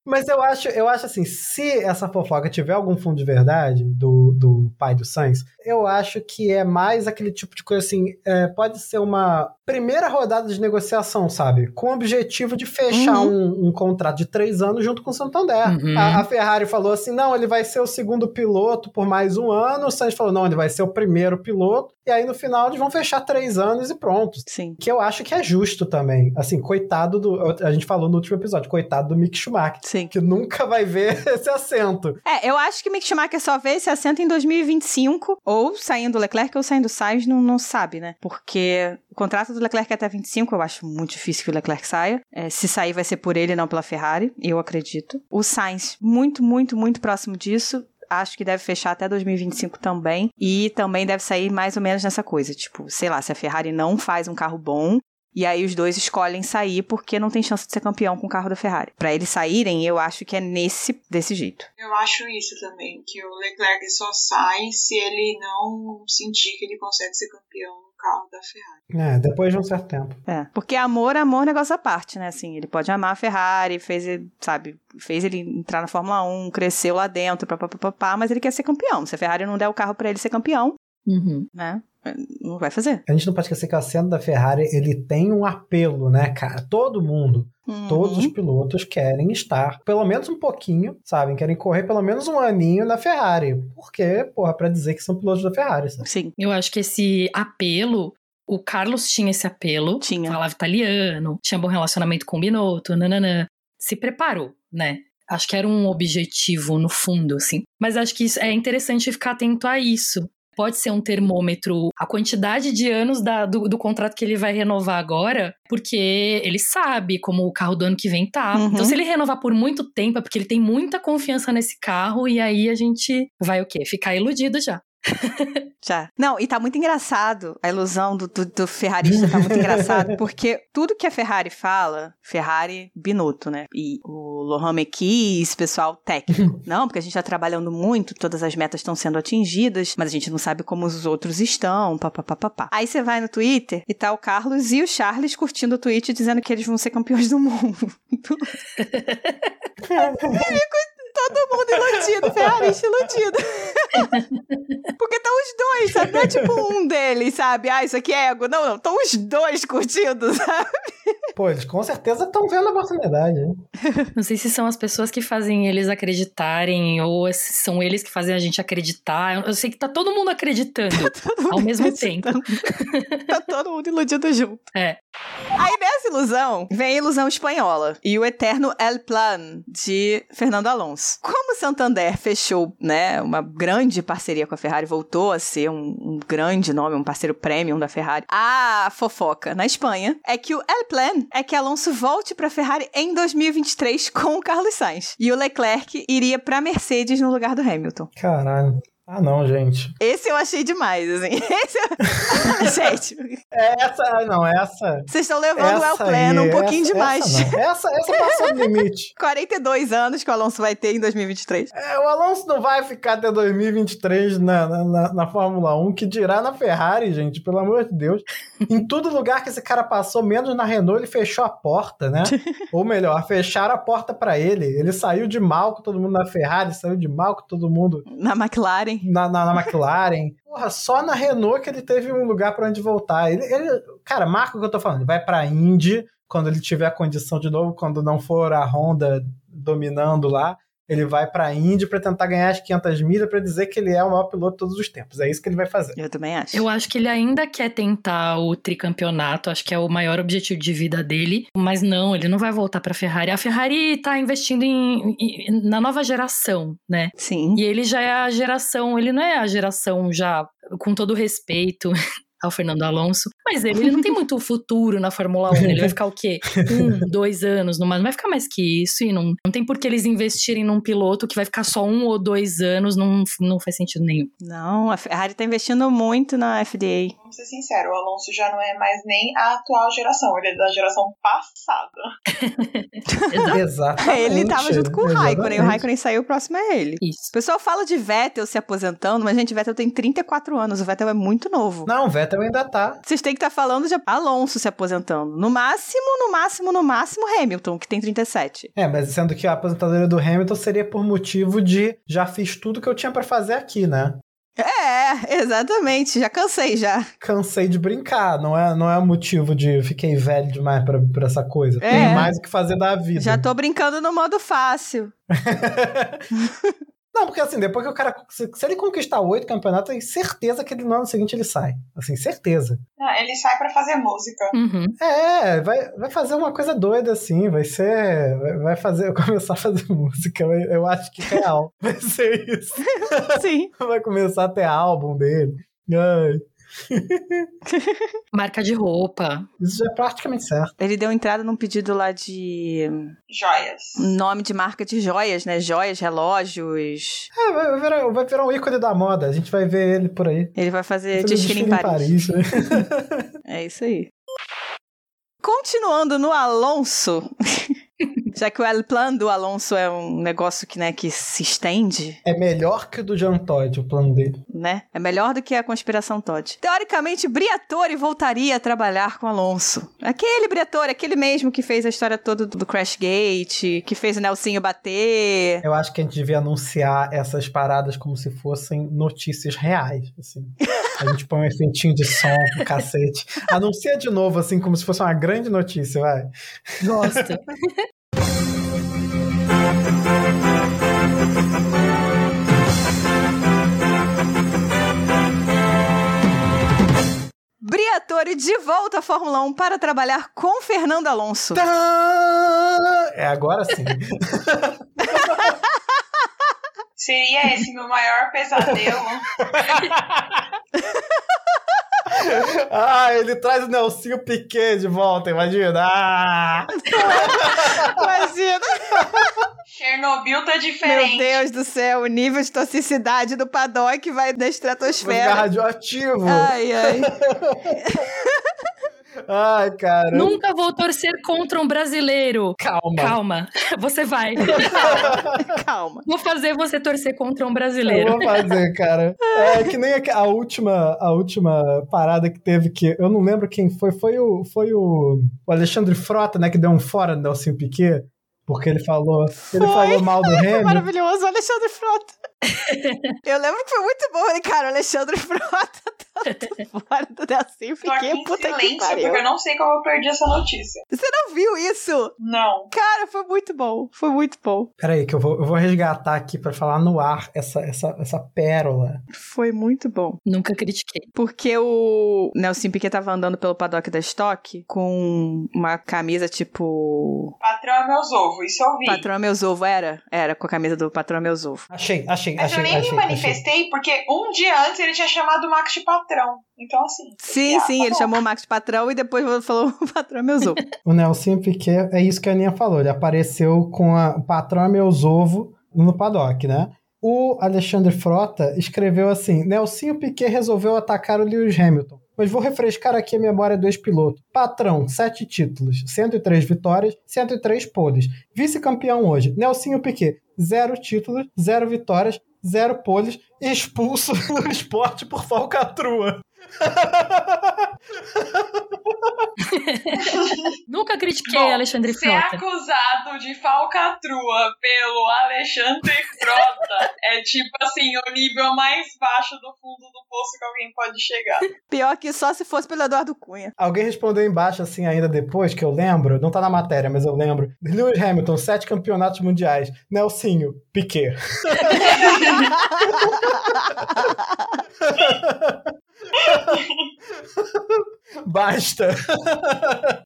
Mas eu acho, eu acho assim, se essa fofoca tiver algum fundo de verdade do, do pai do Sainz, eu acho que é mais aquele tipo de coisa assim, é, pode ser uma primeira rodada de negociação, sabe? Com o objetivo de fechar um, um contrato de três anos junto com o Santander. Uhum. A, a Ferrari falou assim, não, ele vai ser o segundo piloto por mais um ano, o Sainz falou, não, ele vai ser o primeiro piloto, e aí no final eles vão fechar três anos e pronto. Sim. Que eu acho que é justo também. Assim, coitado do. A gente falou no último episódio, coitado do Mick Schumacher, Sim. que nunca vai ver [laughs] esse assento. É, eu acho que o Mick Schumacher só vê esse assento em 2025, ou saindo do Leclerc ou saindo do Sainz, não, não sabe, né? Porque o contrato do Leclerc é até 25, eu acho muito difícil que o Leclerc saia. É, se sair, vai ser por ele, não pela Ferrari, eu acredito. O Sainz, muito, muito, muito próximo disso. Acho que deve fechar até 2025 também. E também deve sair mais ou menos nessa coisa. Tipo, sei lá, se a Ferrari não faz um carro bom, e aí os dois escolhem sair porque não tem chance de ser campeão com o carro da Ferrari. Pra eles saírem, eu acho que é nesse desse jeito. Eu acho isso também, que o Leclerc só sai se ele não sentir que ele consegue ser campeão no carro da Ferrari. É, depois de um certo tempo. É, porque amor, amor é negócio à parte, né? Assim, ele pode amar a Ferrari, fez ele, sabe, fez ele entrar na Fórmula 1, cresceu lá dentro, papapá, mas ele quer ser campeão. Se a Ferrari não der o carro pra ele ser campeão, Uhum. né? Não vai fazer. A gente não pode esquecer que o assento da Ferrari, ele tem um apelo, né, cara? Todo mundo, todos os Uhum. pilotos querem estar pelo menos um pouquinho, sabem? Querem correr pelo menos um aninho na Ferrari. Porque, porra, pra dizer que são pilotos da Ferrari, sabe? Sim, Eu acho que esse apelo, o Carlos tinha esse apelo, Tinha. falava italiano, tinha bom relacionamento com o Binotto, nananã. Se preparou, né? Acho que era um objetivo no fundo, assim. Mas acho que isso- é interessante ficar atento a isso. Pode ser um termômetro, a quantidade de anos da- do, do contrato que ele vai renovar agora, porque ele sabe como o carro do ano que vem tá. Uhum. Então, se ele renovar por muito tempo, é porque ele tem muita confiança nesse carro, e aí a gente vai o quê? Ficar iludido já. [laughs] Já. Não, e tá muito engraçado. A ilusão do, do, do ferrarista tá muito engraçado, [laughs] porque tudo que a Ferrari fala, Ferrari Binotto, né? E o Lohan Mekies, esse pessoal técnico. [laughs] Não, porque a gente tá trabalhando muito, todas as metas estão sendo atingidas, mas a gente não sabe como os outros estão, papapá. Aí você vai no Twitter e tá o Carlos e o Charles curtindo o tweet dizendo que eles vão ser campeões do mundo. Todo mundo iludido, ferrarista iludido. Dois, sabe? Não é tipo um deles, sabe? Ah, isso aqui é ego. Não, não. Estão os dois curtindo, [laughs] sabe? Pô, eles com certeza estão vendo a oportunidade. Hein? [laughs] Não sei se são as pessoas que fazem eles acreditarem ou se são eles que fazem a gente acreditar. Eu sei que tá todo mundo acreditando [laughs] todo mundo ao mesmo tempo. [laughs] tá todo mundo iludido junto. É. Aí nessa ilusão vem a ilusão espanhola e o eterno El Plan de Fernando Alonso. Como o Santander fechou, né, uma grande parceria com a Ferrari, voltou a ser um, um grande nome, um parceiro premium da Ferrari, a fofoca na Espanha é que o El Plan é que Alonso volte para a Ferrari em 2023 com o Carlos Sainz e o Leclerc iria para Mercedes no lugar do Hamilton. Caralho. Ah, não, gente. Esse eu achei demais, assim. [laughs] Esse eu... [laughs] gente. Essa, ah, não, essa. Vocês estão levando o El Pleno um pouquinho essa, demais. Essa, essa, essa passou do limite. [laughs] 42 anos que o Alonso vai ter em 2023. É, o Alonso não vai ficar até 2023 na, na, na, na Fórmula 1, que dirá na Ferrari, gente, pelo amor de Deus. em todo lugar que esse cara passou, menos na Renault, ele fechou a porta, né? Ou melhor, fecharam a porta para ele. Ele saiu de mal com todo mundo na Ferrari, saiu de mal com todo mundo. Na McLaren na, na, na McLaren. [laughs] Porra, só na Renault que ele teve um lugar para onde voltar. Ele, ele, cara, marca o que eu tô falando. Ele vai pra Indy quando ele tiver a condição de novo, quando não for a Honda dominando lá ele vai para a Indy para tentar ganhar as 500 milhas para dizer que ele é o maior piloto de todos os tempos. É isso que ele vai fazer. Eu também acho. Eu acho que ele ainda quer tentar o tricampeonato, acho que é o maior objetivo de vida dele, mas não, ele não vai voltar para a Ferrari. A Ferrari tá investindo em, em, na nova geração, né? Sim. E ele já é a geração, ele não é a geração já com todo respeito [laughs] ao Fernando Alonso. Mas ele, ele não tem muito futuro na Fórmula 1. Ele vai ficar o quê? [laughs] Um, dois anos no mais. Vai ficar mais que isso. E não, não tem por que eles investirem num piloto que vai ficar só um ou dois anos. Não, não faz sentido nenhum. Não, a Ferrari tá investindo muito na FDA. Vamos ser sinceros, o Alonso já não é mais nem a atual geração. Ele é da geração passada. [laughs] Exatamente. Ele tava junto com o Raikkonen. O Raikkonen saiu, o próximo é ele. Isso. O pessoal fala de Vettel se aposentando, mas, gente, Vettel tem 34 anos. O Vettel é muito novo. Não, o Vettel ainda tá. Vocês têm que estar tá falando de Alonso se aposentando. No máximo, no máximo, no máximo, Hamilton, que tem 37. É, mas sendo que a aposentadoria do Hamilton seria por motivo de já fiz tudo que eu tinha para fazer aqui, né? É, exatamente. Já cansei já. Cansei de brincar. Não é, não é motivo de fiquei velho demais pra, pra essa coisa. É. Tem mais o que fazer da vida. Já tô brincando no modo fácil. [laughs] Não, porque assim, depois que o cara. Se, se ele conquistar oito campeonatos, tem certeza que no ano seguinte ele sai. Assim, certeza. Ah, ele sai para fazer música. Uhum. É, vai, vai fazer uma coisa doida assim, vai ser. Vai fazer. [laughs] Começar a fazer música. Eu acho que real. [laughs] Vai ser isso. [laughs] Sim. vai começar a ter álbum dele. Ai. [laughs] Marca de roupa. Isso já é praticamente certo. Ele deu entrada num pedido lá de. Joias. Nome de marca de joias, né? Joias, relógios. É, vai virar, vai virar um ícone da moda. A gente vai ver ele por aí. Ele vai fazer desfile, desfile, em Paris. Em Paris né? [laughs] é isso aí. Continuando no Alonso. [laughs] Já que o El Plan do Alonso é um negócio que, né, que se estende. É melhor que o do Jean Todt, o plano dele. Né? É melhor do que a conspiração Todd. Teoricamente, Briatore voltaria a trabalhar com Alonso. Aquele Briatore, aquele mesmo que fez a história toda do Crash Gate, que fez o Nelsinho bater. Eu acho que a gente devia anunciar essas paradas como se fossem notícias reais, assim. A gente põe um efeitinho de som, um cacete. Anuncia de novo, assim, como se fosse uma grande notícia, vai. Gosto. Briatore de volta à Fórmula 1 para trabalhar com Fernando Alonso. Tá! É agora sim. [laughs] Seria esse meu maior pesadelo. [laughs] ah, ele traz o Nelsinho Piquet de volta, imagina. Ah! imagina. Chernobyl tá diferente. Meu Deus do céu, o nível de toxicidade do paddock vai da Vai ficar estratosfera. radioativo. Ai, ai. [laughs] Ai, cara. Nunca vou torcer contra um brasileiro. Calma. Calma, [laughs] você vai. Calma. Vou fazer você torcer contra um Eu brasileiro. vou fazer, cara. É que nem a, a última, a última parada que teve que eu não lembro quem foi, foi o foi o, o Alexandre Frota, né, que deu um fora no Nelson Piquet, porque ele falou, ele Foi. falou mal do [laughs] Hamilton. Maravilhoso, Alexandre Frota. Eu lembro que foi muito bom, né, cara? O Alexandre [laughs] Frota tá fora [laughs] do. Tô aqui Fiquei em puta que silêncio, pariu. porque eu não sei como eu perdi essa notícia. Você não viu isso? Não. Cara, foi muito bom. Foi muito bom. Peraí, que eu vou, eu vou resgatar aqui pra falar no ar essa, essa, essa pérola. Foi muito bom. Nunca critiquei. Porque o Nelson Piquet tava andando pelo paddock da Stock com uma camisa tipo. Patrão é meus ovos, isso eu vi. Patrão é meus ovo, era? Era, com a camisa do Patrão é meus ovo. Achei, achei, Mas achei, eu nem achei, me achei. manifestei porque um dia antes ele tinha chamado o Max de patrão. Então, assim. Sim, ah, sim, tá ele bom. chamou o Max de patrão e depois falou o patrão é meus ovo. [laughs] O Nelson Piquet, é isso que a Aninha falou, ele apareceu com a, o patrão é meus ovo no paddock, né? O Alexandre Frota escreveu assim: Nelson Piquet resolveu atacar o Lewis Hamilton. Mas vou refrescar aqui a memória do ex-piloto. Patrão, 7 títulos, 103 vitórias, 103 poles. Vice-campeão hoje, Nelson Piquet, 0 títulos, 0 vitórias, 0 poles, expulso [laughs] do esporte por falcatrua. [laughs] Nunca critiquei Bom, Alexandre Ser Frota. acusado de falcatrua pelo Alexandre Frota é tipo assim, o nível mais baixo do fundo do poço que alguém pode chegar. [laughs] Pior que só se fosse pelo Eduardo Cunha. Alguém respondeu embaixo, assim, ainda depois, que eu lembro, não tá na matéria, mas eu lembro. Lewis Hamilton, sete campeonatos mundiais. Nelsinho, Piquet. [laughs] Basta.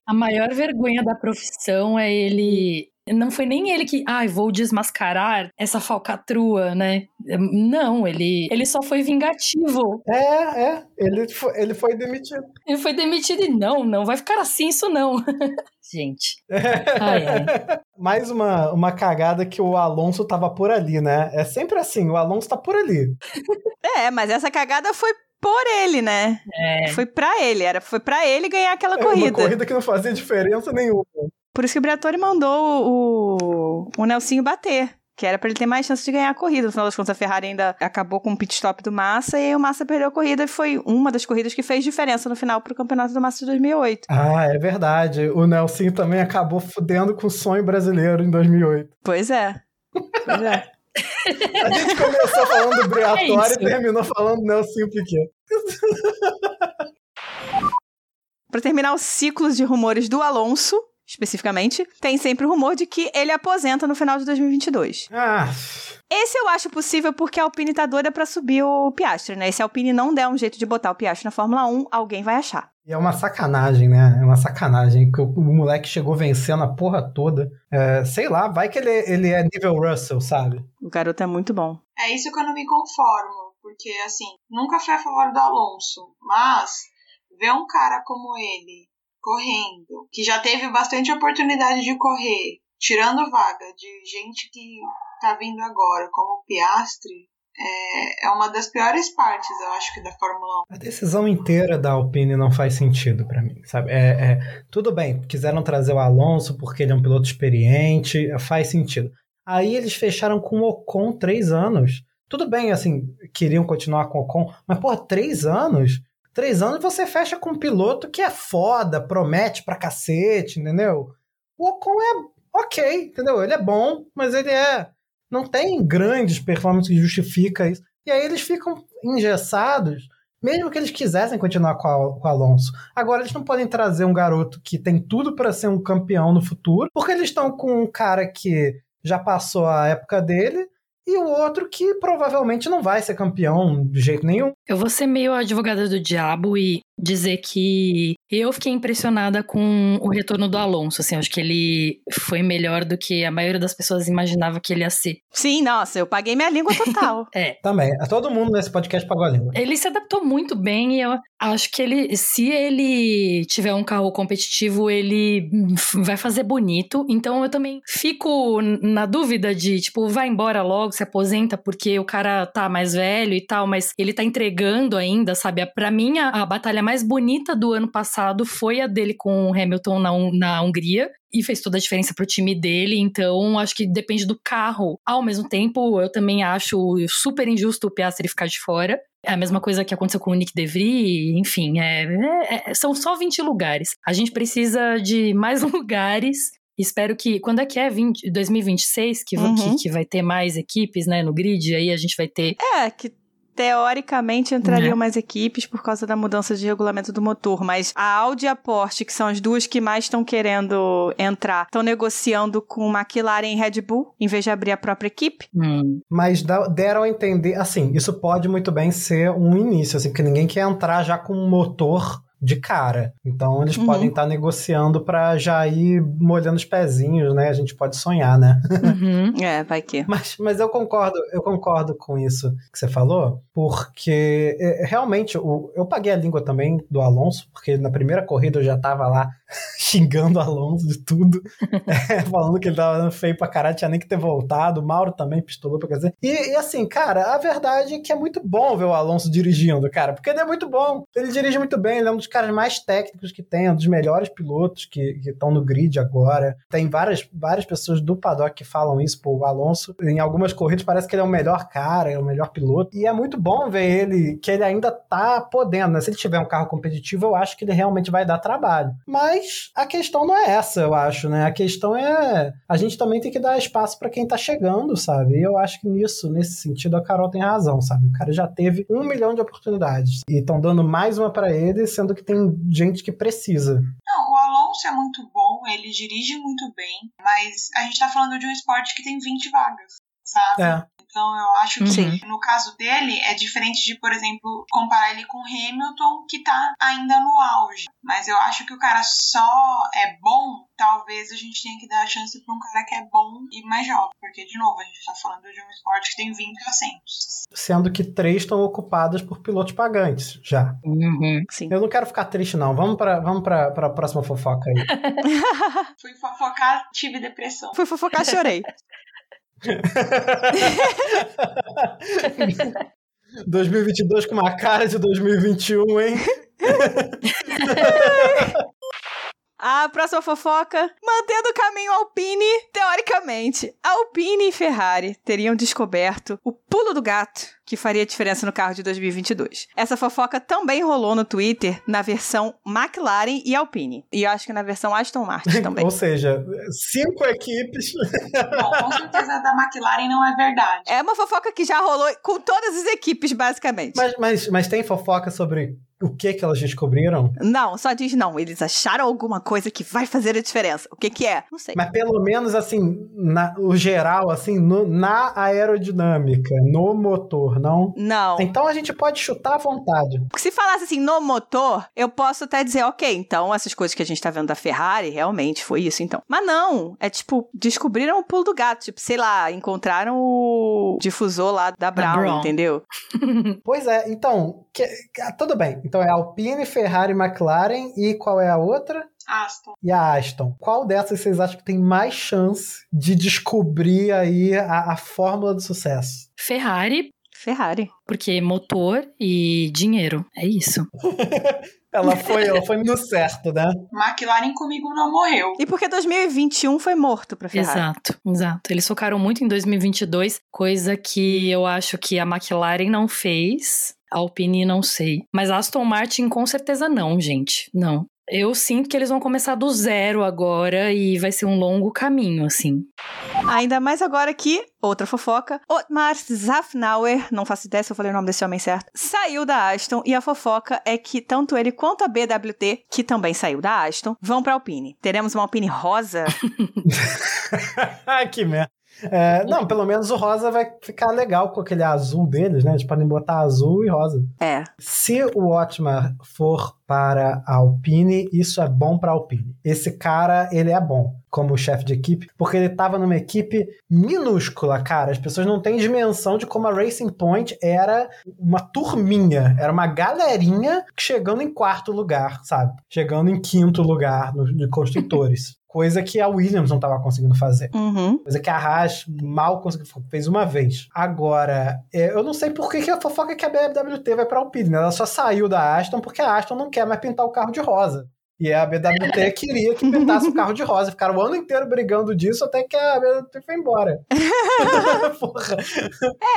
A maior vergonha da profissão é ele. Não foi nem ele que, ai, vou desmascarar essa falcatrua, né? Não, ele, ele só foi vingativo. É, é. Ele foi, ele foi demitido. Ele foi demitido e não, não vai ficar assim isso não. [laughs] Gente. Ai, ai. [laughs] Mais uma, uma cagada que o Alonso tava por ali, né? É sempre assim, o Alonso tá por ali. [laughs] É, mas essa cagada foi por ele, né? É. Foi pra ele, era, foi pra ele ganhar aquela É uma corrida. corrida que não fazia diferença nenhuma. Por isso que o Briatore mandou o, o Nelsinho bater. Que era pra ele ter mais chance de ganhar a corrida. No final das contas, a Ferrari ainda acabou com o pit stop do Massa e aí o Massa perdeu a corrida e foi uma das corridas que fez diferença no final pro campeonato do Massa de 2008. Ah, é verdade. O Nelson também acabou fudendo com o sonho brasileiro em 2008. Pois é. Pois é. [laughs] A gente começou falando do Briatore É e terminou falando do Nelson Piquet. Pra terminar os ciclos de rumores do Alonso, especificamente, tem sempre o rumor de que ele aposenta no final de 2022. Ah, Esse eu acho possível porque a Alpine tá doida pra subir o Piastri, né? E se a Alpine não der um jeito de botar o Piastri na Fórmula 1, alguém vai achar. e é uma sacanagem, né? É uma sacanagem. Que o, o moleque chegou vencendo a porra toda. É, sei lá, vai que ele, ele é nível Russell, sabe? O garoto é muito bom. É isso que eu não me conformo, porque assim, nunca fui a favor do Alonso, mas ver um cara como ele correndo, que já teve bastante oportunidade de correr, tirando vaga de gente que tá vindo agora, como o Piastri, é, é uma das piores partes, eu acho que, da Fórmula 1. A decisão inteira da Alpine não faz sentido pra mim, sabe? É, é, tudo bem, quiseram trazer o Alonso porque ele é um piloto experiente, faz sentido. Aí eles fecharam com o Ocon três anos. Tudo bem, assim, queriam continuar com o Ocon, mas, porra, três anos? Três anos você fecha com um piloto que é foda, promete pra cacete, entendeu? O Ocon é ok, entendeu? Ele é bom, mas ele é. Não tem grandes performances que justifica isso. E aí eles ficam engessados, mesmo que eles quisessem continuar com, com o Alonso. Agora eles não podem trazer um garoto que tem tudo pra ser um campeão no futuro, porque eles estão com um cara que já passou a época dele e o outro que provavelmente não vai ser campeão de jeito nenhum. Eu vou ser meio advogada do diabo e dizer que Eu fiquei impressionada com o retorno do Alonso, assim, acho que ele foi melhor do que a maioria das pessoas imaginava que ele ia ser. Sim, nossa, eu paguei minha língua total. [laughs] é. Também. Todo mundo nesse podcast pagou a língua. Ele se adaptou muito bem e eu acho que ele, se ele tiver um carro competitivo, ele vai fazer bonito. Então eu também fico na dúvida de, tipo, vai embora logo, se aposenta porque o cara tá mais velho e tal, mas ele tá entregando ainda, sabe? Pra mim, a, a batalha mais bonita do ano passado foi a dele com o Hamilton na, na Hungria e fez toda a diferença pro time dele, então acho que depende do carro. Ao mesmo tempo, eu também acho super injusto o Piastri ficar de fora. É a mesma coisa que aconteceu com o Nick DeVry, enfim, é, é, é são só 20 lugares. A gente precisa de mais [laughs] lugares Espero que. Quando é que é 20, 2026 que, uhum. que, que, vai ter mais equipes, né, no grid? Aí a gente vai ter. É, que teoricamente entrariam é. mais equipes por causa da mudança de regulamento do motor, mas a Audi e a Porsche, que são as duas que mais estão querendo entrar, estão negociando com McLaren e Red Bull, em vez de abrir a própria equipe. Hum. Mas deram a entender, assim, isso pode muito bem ser um início, assim, porque ninguém quer entrar já com um motor de cara. Então eles uhum. podem estar tá negociando para já ir molhando os pezinhos, né? A gente pode sonhar, né? [laughs] Uhum. é, vai que. Mas, mas eu concordo, eu concordo com isso que você falou, porque é, realmente eu, eu paguei a língua também do Alonso, porque na primeira corrida eu já tava lá [laughs] xingando Alonso de tudo, [laughs] é, falando que ele tava feio pra caralho, tinha nem que ter voltado. O Mauro também pistolou pra dizer. E, e assim, cara, a verdade é que é muito bom ver o Alonso dirigindo, cara, porque ele é muito bom. Ele dirige muito bem, ele é um dos caras mais técnicos que tem, um dos melhores pilotos que estão no grid agora. Tem várias, várias pessoas do paddock que falam isso, pô, o Alonso, em algumas corridas parece que ele é o melhor cara, é o melhor piloto. E é muito bom ver ele, que ele ainda tá podendo, né? Se ele tiver um carro competitivo, eu acho que ele realmente vai dar trabalho. Mas a questão não é essa, eu acho, né? A questão é a gente também tem que dar espaço para quem tá chegando, sabe? E eu acho que nisso, nesse sentido, a Carol tem razão, sabe? O cara já teve um milhão de oportunidades e estão dando mais uma para ele, sendo que tem gente que precisa. Não, o Alonso é muito bom, ele dirige muito bem, mas a gente tá falando de um esporte que tem 20 vagas, sabe? É. Então eu acho que Sim. no caso dele é diferente de, por exemplo, comparar ele com Hamilton, que tá ainda no auge. Mas eu acho que o cara só é bom, talvez a gente tenha que dar a chance pra um cara que é bom e mais jovem. Porque, de novo, a gente tá falando de um esporte que tem 20 assentos. Sendo que três estão ocupados por pilotos pagantes já. Uhum. Sim. Eu não quero ficar triste, não. Vamos pra, vamos pra, pra próxima fofoca aí. [laughs] [laughs] Fui fofocar, tive depressão. Fui fofocar, chorei. [laughs] [laughs] 2022 com uma cara de 2021, hein? [laughs] A próxima fofoca, mantendo o caminho Alpine, teoricamente, Alpine e Ferrari teriam descoberto o pulo do gato que faria diferença no carro de 2022. Essa fofoca também rolou no Twitter na versão McLaren e Alpine. E eu acho que na versão Aston Martin [laughs] também. Ou seja, cinco equipes. Não, com certeza da McLaren não é verdade. É uma fofoca que já rolou com todas as equipes, basicamente. Mas, mas, mas tem fofoca sobre o que que elas descobriram? Não, só diz não. Eles acharam alguma coisa que vai fazer a diferença. O que que é? Não sei. Mas pelo menos, assim, na, o geral, assim, no, na aerodinâmica, no motor, não? Não. Então a gente pode chutar à vontade. Se falasse assim, no motor, eu posso até dizer, ok, então essas coisas que a gente tá vendo da Ferrari, realmente foi isso, então. Mas não, é tipo, descobriram o pulo do gato. Tipo, sei lá, encontraram o difusor lá da Brown, Brown. entendeu? [laughs] pois é, então, que, tudo bem. Então é Alpine, Ferrari, McLaren e qual é a outra? Aston. E a Aston. Qual dessas vocês acham que tem mais chance de descobrir aí a, a fórmula do sucesso? Ferrari. Ferrari. Porque motor e dinheiro. É isso. [laughs] ela foi, ela foi no certo, né? McLaren comigo não morreu. E porque 2021 foi morto pra Ferrari. Exato, exato. Eles focaram muito em 2022, coisa que eu acho que a McLaren não fez. A Alpine não sei. Mas a Aston Martin com certeza não, gente. Não. Eu sinto que eles vão começar do zero agora e vai ser um longo caminho, assim. Ainda mais agora que, outra fofoca, Otmar Zafnauer, não faço ideia se eu falei o nome desse homem certo, saiu da Aston e a fofoca é que tanto ele quanto a BWT, que também saiu da Aston, vão pra Alpine. Teremos uma Alpine rosa? [laughs] [laughs] que merda. É, não, pelo menos o rosa vai ficar legal com aquele azul deles, né? Eles podem botar azul e rosa. É. Se o Otmar for para a Alpine, isso é bom para a Alpine. Esse cara, ele é bom como chefe de equipe, porque ele estava numa equipe minúscula, cara. As pessoas não têm dimensão de como a Racing Point era uma turminha, era uma galerinha chegando em quarto lugar, sabe? Chegando em quinto lugar no, de construtores. Coisa que a Williams não estava conseguindo fazer. Uhum. Coisa que a Haas mal conseguiu, fez uma vez. Agora, é, eu não sei por que, que a fofoca é que a BMW vai para a Alpine. Né? Ela só saiu da Aston porque a Aston não quer mais pintar o carro de rosa. E a BWT [laughs] queria que pintasse o carro de rosa. Ficaram o ano inteiro brigando disso até que a BWT foi embora. [laughs] Porra.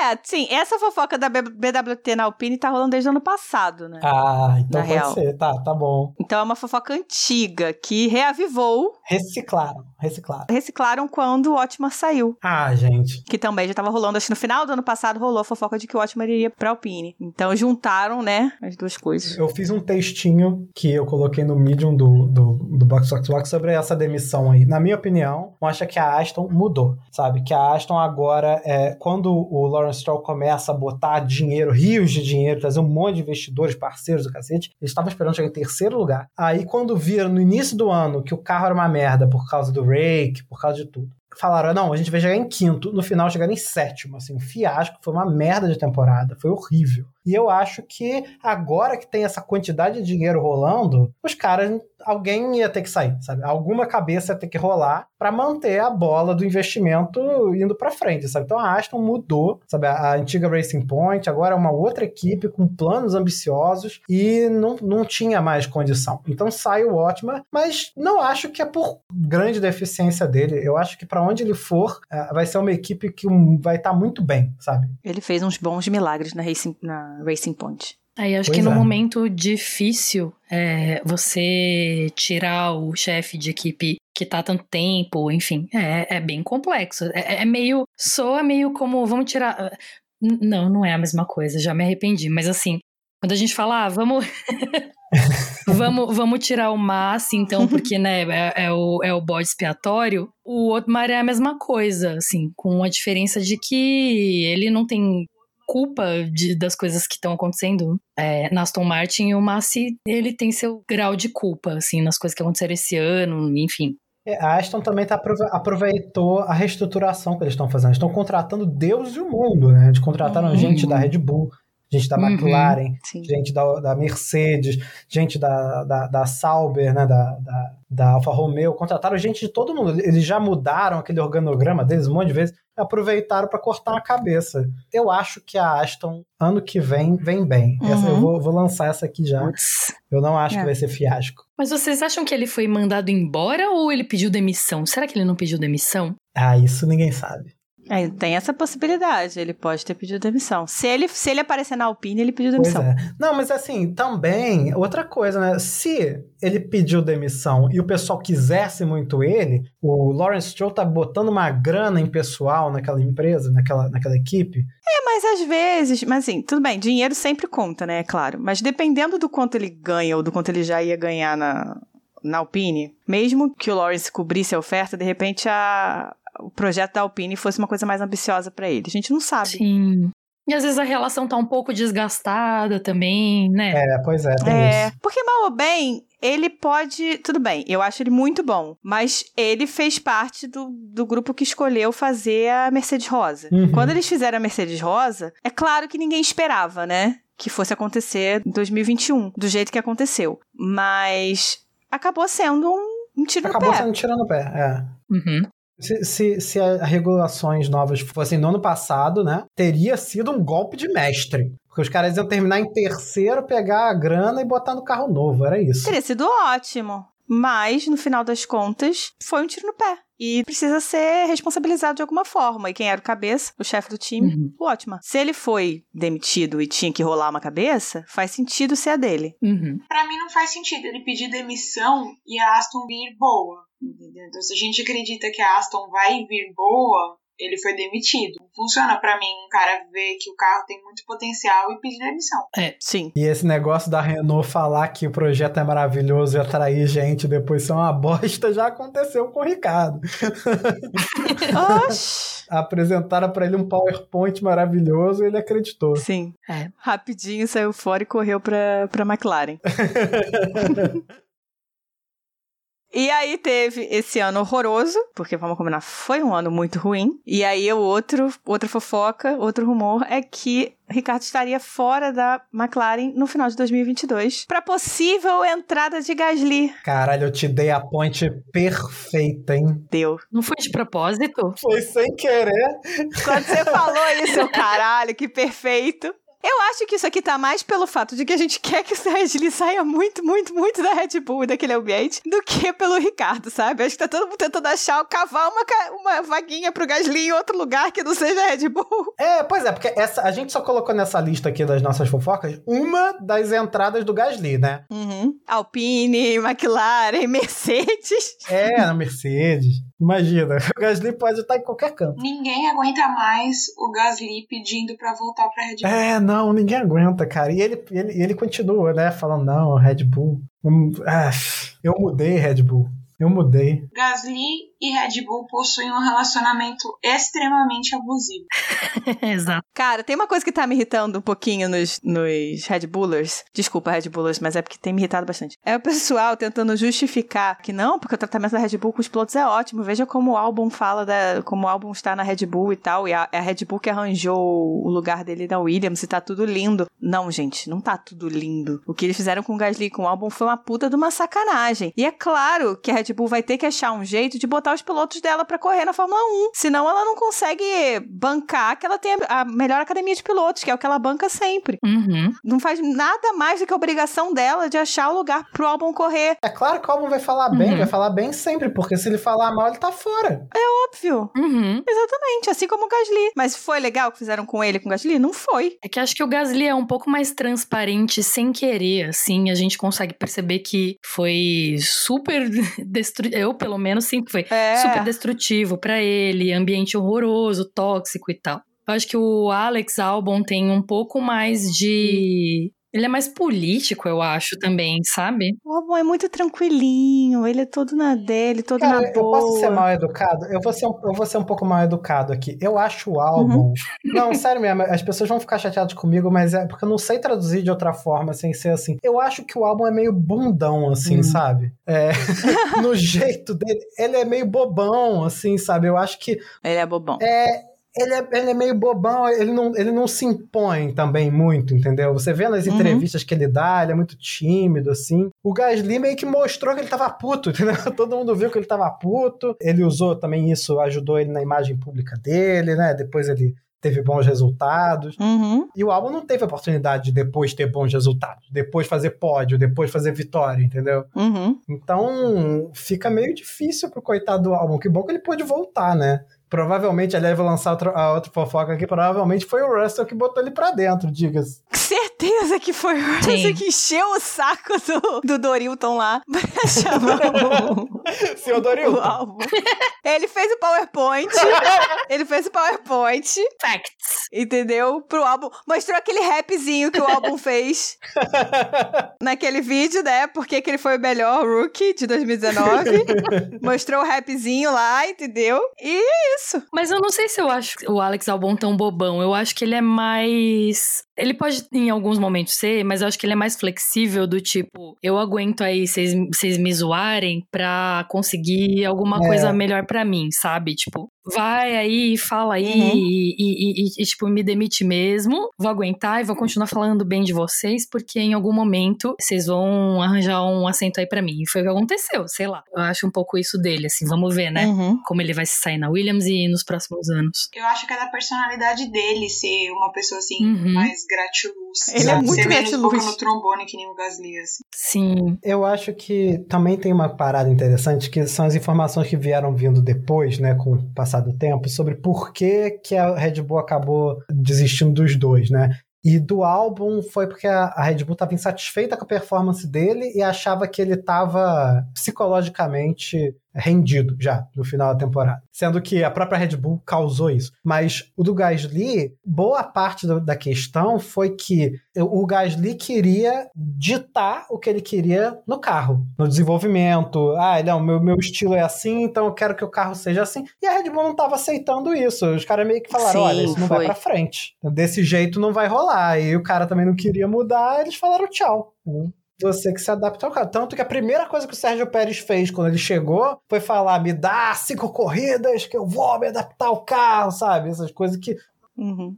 É, sim, essa fofoca da BWT na Alpine tá rolando desde o ano passado, né? Ah, então Na pode real. ser. Tá, tá bom. Então é uma fofoca antiga que reavivou, Reciclaram, reciclaram. reciclaram quando o Otmar saiu. Ah, gente. Que também já tava rolando, acho que no final do ano passado rolou a fofoca de que o Otmar iria pra Alpine. Então juntaram, né, as duas coisas. Eu fiz um textinho que eu coloquei no Medium do, do, do Box Box Box sobre essa demissão aí. Na minha opinião, mostra que a Aston mudou, sabe? Que a Aston agora, é, quando o Lawrence Stroll começa a botar dinheiro, rios de dinheiro, trazer um monte de investidores, parceiros do cacete, eles estavam esperando chegar em terceiro lugar. Aí, quando viram no início do ano que o carro era uma merda por causa do rake, por causa de tudo, falaram, não, a gente vai chegar em quinto, no final chegaram em sétimo, assim, um fiasco, foi uma merda de temporada, foi horrível. E eu acho que agora que tem essa quantidade de dinheiro rolando, os caras, alguém ia ter que sair, sabe? Alguma cabeça ia ter que rolar para manter a bola do investimento indo para frente, sabe? Então a Aston mudou, sabe? A, antiga Racing Point agora é uma outra equipe com planos ambiciosos e não, não tinha mais condição. Então sai o Otmar, mas não acho que é por grande deficiência dele. Eu acho que para onde ele for, eh, vai ser uma equipe que vai estar muito bem, sabe? Ele fez uns bons milagres na Racing, na Racing Point. Aí acho Pois que no é. momento difícil, é, você tirar o chefe de equipe que tá há tanto tempo, enfim, é, é bem complexo. É, é meio. soa meio como. Vamos tirar. N- Não, não é a mesma coisa, já me arrependi. Mas assim, quando a gente fala, ah, vamos. [laughs] vamos, vamos tirar o Massi, então, porque, né, é, é o, é o bode expiatório. O Otmar é a mesma coisa, assim, com a diferença de que ele não tem culpa de- das coisas que estão acontecendo é, na Aston Martin e o Massi, ele tem seu grau de culpa, assim, nas coisas que aconteceram esse ano, enfim. É, A Aston também tá, aprove- aproveitou a reestruturação que eles estão fazendo. Eles estão contratando deuses do mundo, né? Eles contrataram Uhum. gente da Red Bull, gente da Uhum. McLaren, Sim. gente da, da Mercedes, gente da, da, da Sauber, né? Da, da, da Alfa Romeo. Contrataram gente de todo mundo. Eles já mudaram aquele organograma deles um monte de vezes. Aproveitaram para cortar a cabeça. Eu acho que a Aston, ano que vem, vem bem. Essa, Uhum. eu vou, vou lançar essa aqui já. Eu não acho É. que vai ser fiasco. Mas vocês acham que ele foi mandado embora ou ele pediu demissão? Será que ele não pediu demissão? Ah, isso ninguém sabe. É, tem essa possibilidade. Ele pode ter pedido demissão. Se ele, se ele aparecer na Alpine, ele pediu demissão. é. Não, mas assim, também, outra coisa, né? Se ele pediu demissão e o pessoal quisesse muito ele, o Lawrence Stroll tá botando uma grana em pessoal naquela empresa, naquela, naquela equipe. É, mas às vezes, mas assim, tudo bem, dinheiro sempre conta, né? É claro. Mas dependendo do quanto ele ganha ou do quanto ele já ia ganhar na, na Alpine, mesmo que o Lawrence cobrisse a oferta, de repente a, o projeto da Alpine fosse uma coisa mais ambiciosa pra ele. A gente não sabe. Sim. E às vezes a relação tá um pouco desgastada também, né? É, pois é, tem É, isso. porque mal ou bem, ele pode. Tudo bem, eu acho ele muito bom. Mas ele fez parte do, do grupo que escolheu fazer a Mercedes Rosa. Uhum. Quando eles fizeram a Mercedes Rosa, é claro que ninguém esperava, né? Que fosse acontecer em 2021, do jeito que aconteceu. Mas acabou sendo um, um tiro Acabou no pé. sendo tirando o pé, é. Uhum. Se, se, se as regulações novas fossem no ano passado, né? Teria sido um golpe de mestre. Porque os caras iam terminar em terceiro, pegar a grana e botar no carro novo. Era isso. Teria sido ótimo. Mas, no final das contas, foi um tiro no pé. E precisa ser responsabilizado de alguma forma. E quem era o cabeça, o chefe do time, Uhum. o Otmar. Se ele foi demitido e tinha que rolar uma cabeça, faz sentido ser a dele. Uhum. Pra mim não faz sentido ele pedir demissão e a Aston vir boa. Entendeu? Então, se a gente acredita que a Aston vai vir boa, ele foi demitido. Não funciona pra mim um cara ver que o carro tem muito potencial e pedir demissão. Sim. E esse negócio da Renault falar que o projeto é maravilhoso e atrair gente depois ser uma [laughs] bosta já aconteceu com o Ricardo. [laughs] Apresentaram para ele um PowerPoint maravilhoso e ele acreditou. Sim. É. Rapidinho saiu fora e correu pra, pra McLaren. [laughs] E aí teve esse ano horroroso, porque vamos combinar, foi um ano muito ruim. E aí o outro, outra fofoca, outro rumor é que Ricardo estaria fora da McLaren no final de 2022 para possível entrada de Gasly. Caralho, eu te dei a ponte perfeita, hein? Deu. Não foi de propósito? Foi sem querer. Quando você falou isso, eu, caralho, que perfeito. Eu acho que isso aqui tá mais pelo fato de que a gente [laughs] quer que o Gasly saia muito, muito, muito da Red Bull e daquele ambiente do que pelo Ricardo, sabe? Acho que tá todo mundo tentando achar, cavar uma, uma vaguinha pro Gasly em outro lugar que não seja a Red Bull. [laughs] É, pois é, porque essa, a gente só colocou nessa lista aqui das nossas fofocas uma das entradas do Gasly, né? Uhum. Alpine, McLaren, Mercedes. É, na Mercedes. Imagina, [laughs] o Gasly pode estar em qualquer canto. Ninguém aguenta mais o Gasly pedindo pra voltar pra Red Bull. É, não, ninguém aguenta, cara. E ele, ele, ele continua, né? Falando, não, Red Bull. hum, ah, eu mudei, Red Bull. Eu mudei. Gasly e Red Bull possuem um relacionamento extremamente abusivo. [laughs] Exato. Cara, tem uma coisa que tá me irritando um pouquinho nos, nos Red Bullers. Desculpa, Red Bullers, mas é porque tem me irritado bastante. É o pessoal tentando justificar que não, porque o tratamento da Red Bull com os pilotos é ótimo. Veja como o álbum fala, da, como o álbum está na Red Bull e tal. E a, é a Red Bull que arranjou o lugar dele da Williams e tá tudo lindo. Não, gente, não tá tudo lindo. O que eles fizeram com o Gasly com o álbum foi uma puta de uma sacanagem. E é claro que a Red Bull vai ter que achar um jeito de botar os pilotos dela pra correr na Fórmula 1. Senão ela não consegue bancar que ela tenha a melhor academia de pilotos, que é o que ela banca sempre. Uhum. Não faz nada mais do que a obrigação dela de achar o lugar pro álbum correr. É claro que o álbum vai falar bem, Uhum. vai falar bem sempre, porque se ele falar mal, ele tá fora. Óbvio. Uhum. Exatamente, assim como o Gasly. Mas foi legal o que fizeram com ele, com o Gasly? Não foi. É que acho que o Gasly é um pouco mais transparente sem querer, assim, a gente consegue perceber que foi super [laughs] destrutivo, eu pelo menos que foi É. super destrutivo pra ele, ambiente horroroso, tóxico e tal. Eu acho que o Alex Albon tem um pouco mais de ele é mais político, eu acho também, sabe? O álbum é muito tranquilinho, ele é todo na dele, todo Cara, na eu boa. posso ser mal educado? Eu vou ser, um, eu vou ser um pouco mal educado aqui. Eu acho o álbum. [laughs] Não, sério mesmo, as pessoas vão ficar chateadas comigo, mas é porque eu não sei traduzir de outra forma sem ser assim. Eu acho que o álbum é meio bundão, assim, Hum. sabe? É, [laughs] no jeito dele. Ele é meio bobão, assim, sabe? Eu acho que Ele é bobão. é. Ele é, ele é meio bobão, ele não, ele não se impõe também muito, entendeu? Você vê nas Uhum. entrevistas que ele dá, ele é muito tímido, assim. O Gasly meio que mostrou que ele tava puto, [laughs] entendeu? Todo mundo viu que ele tava puto. Ele usou também isso, ajudou ele na imagem pública dele, né? Depois ele teve bons resultados. Uhum. E o álbum não teve a oportunidade de depois ter bons resultados, depois fazer pódio, depois fazer vitória, entendeu? Uhum. Então, fica meio difícil pro coitado do álbum. Que bom que ele pôde voltar, né? Provavelmente, aliás, vou lançar outra, a outra fofoca aqui. Provavelmente foi o Russell que botou ele pra dentro, diga-se. [laughs] que foi o Sim. Que encheu o saco do, do Dorilton lá pra [laughs] chamar o, [laughs] o Dorilton. álbum. Ele fez o PowerPoint. [laughs] ele fez o PowerPoint, Facts. entendeu? Pro álbum. Mostrou aquele rapzinho que o álbum fez naquele vídeo, né? Porque que ele foi o melhor rookie de 2019. Mostrou o rapzinho lá, entendeu? E é isso. Mas eu não sei se eu acho o Alex Albon tão bobão. Eu acho que ele é mais. Ele pode, em alguns momentos, ser, mas eu acho que ele é mais flexível do tipo, eu aguento aí vocês me zoarem pra conseguir alguma É. coisa melhor pra mim, sabe? Tipo, vai aí, fala aí Uhum. e, e- e- e, tipo, me demite mesmo. Vou aguentar e vou continuar falando bem de vocês, porque em algum momento vocês vão arranjar um assento aí pra mim. E foi o que aconteceu, sei lá. Eu acho um pouco isso dele, assim, vamos ver, né? Uhum. como ele vai se sair na Williams e nos próximos anos. Eu acho que é da personalidade dele ser uma pessoa assim, Uhum. mais gratiluz. Ele é muito gratiluz. boca no trombone que nem o Gasly, assim. Sim. Eu acho que também tem uma parada interessante, que são as informações que vieram vindo depois, né, com o passar do tempo, sobre por que, que a Red Bull acabou desistindo dos dois, né? E do álbum foi porque a Red Bull estava insatisfeita com a performance dele e achava que ele estava psicologicamente rendido já no final da temporada. Sendo que a própria Red Bull causou isso. Mas o do Gasly, boa parte do, da questão foi que o Gasly queria ditar o que ele queria no carro, no desenvolvimento. Ah, não, meu, meu estilo é assim, então eu quero que o carro seja assim. E a Red Bull não estava aceitando isso. Os caras meio que falaram: Sim, olha, isso não foi. vai para frente. Desse jeito não vai rolar. E o cara também não queria mudar, eles falaram tchau você que se adapta ao carro. Tanto que a primeira coisa que o Sérgio Pérez fez quando ele chegou foi falar: me dá cinco corridas que eu vou me adaptar ao carro, sabe? Essas coisas que. Uhum.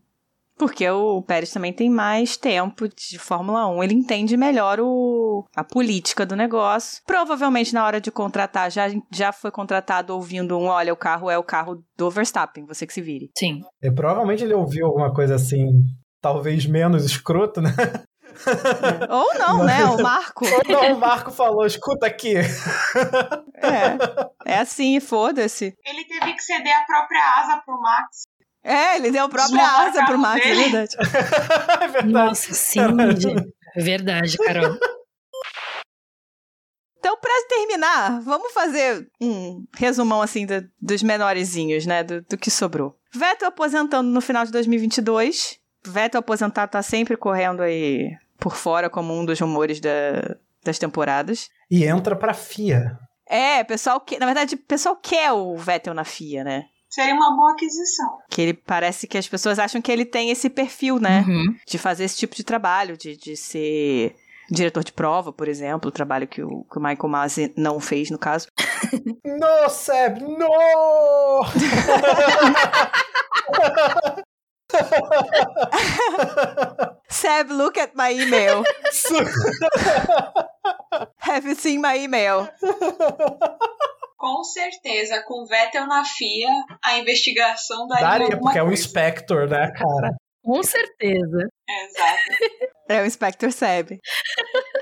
Porque o Pérez também tem mais tempo de Fórmula 1, ele entende melhor o, a política do negócio. Provavelmente na hora de contratar, já, já foi contratado ouvindo um: olha, o carro é o carro do Verstappen, você que se vire. Sim. E provavelmente ele ouviu alguma coisa assim, talvez menos escroto, né? [laughs] Ou não, né? O Marco. [laughs] Ou não, o Marco falou: escuta aqui. [laughs] É, é assim, foda-se. Ele teve que ceder a própria asa pro Max. É, ele deu a própria asa pro Max, é verdade. é verdade. Nossa, sim. É verdade, Carol. Então, pra terminar, vamos fazer um resumão assim do, dos menorzinhos, né? Do, do que sobrou. Vettel aposentando no final de 2022. Vettel aposentado tá sempre correndo aí por fora como um dos rumores da, das temporadas. E entra pra FIA. É, pessoal que, na verdade, o pessoal quer o Vettel na FIA, né? Seria uma boa aquisição. Que ele parece que as pessoas acham que ele tem esse perfil, né? Uhum. De fazer esse tipo de trabalho, de, de ser diretor de prova, por exemplo, o trabalho que o, que o Michael Masi não fez, no caso. [laughs] no, Seb, no! [laughs] [laughs] Seb, look at my email. [laughs] Have you seen my email? Com certeza, com Vettel na FIA, a investigação daria. Daria, porque coisa. é um inspector, né, cara? Com certeza. Exato. É o Inspector Seb. [laughs]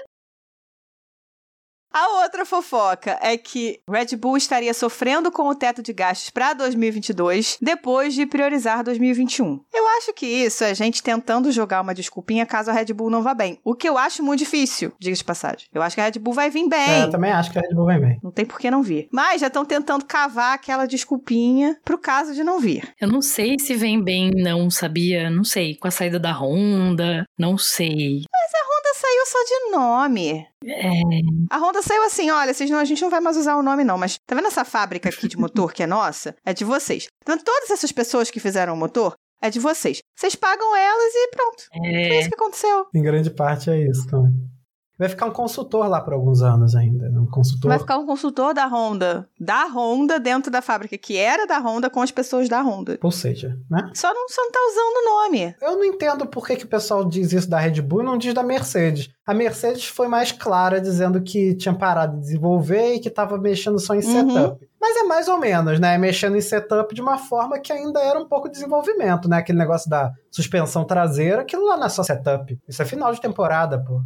A outra fofoca é que Red Bull estaria sofrendo com o teto de gastos para 2022 depois de priorizar 2021. Eu acho que isso é a gente tentando jogar uma desculpinha caso a Red Bull não vá bem. O que eu acho muito difícil, diga de passagem. Eu acho que a Red Bull vai vir bem. É, eu também acho que a Red Bull vai bem. Não tem por que não vir. Mas já estão tentando cavar aquela desculpinha pro caso de não vir. Eu não sei se vem bem, não, sabia? Não sei. Com a saída da Honda, não sei. Mas a Honda saiu só de nome. É. A Honda saiu assim: olha, vocês não, a gente não vai mais usar o nome, não, mas tá vendo essa fábrica aqui de motor que é nossa? É de vocês. Então, todas essas pessoas que fizeram o motor é de vocês. Vocês pagam elas e pronto. É. Foi isso que aconteceu. Em grande parte é isso também. Vai ficar um consultor lá por alguns anos ainda. Né? Um consultor. Vai ficar um consultor da Honda. Da Honda dentro da fábrica, que era da Honda com as pessoas da Honda. Ou seja, né? Só não, só não tá usando o nome. Eu não entendo por que, que o pessoal diz isso da Red Bull e não diz da Mercedes. A Mercedes foi mais clara dizendo que tinha parado de desenvolver e que estava mexendo só em uhum. setup. Mas é mais ou menos, né? Mexendo em setup de uma forma que ainda era um pouco de desenvolvimento, né? Aquele negócio da suspensão traseira, aquilo lá não é só setup. Isso é final de temporada, pô.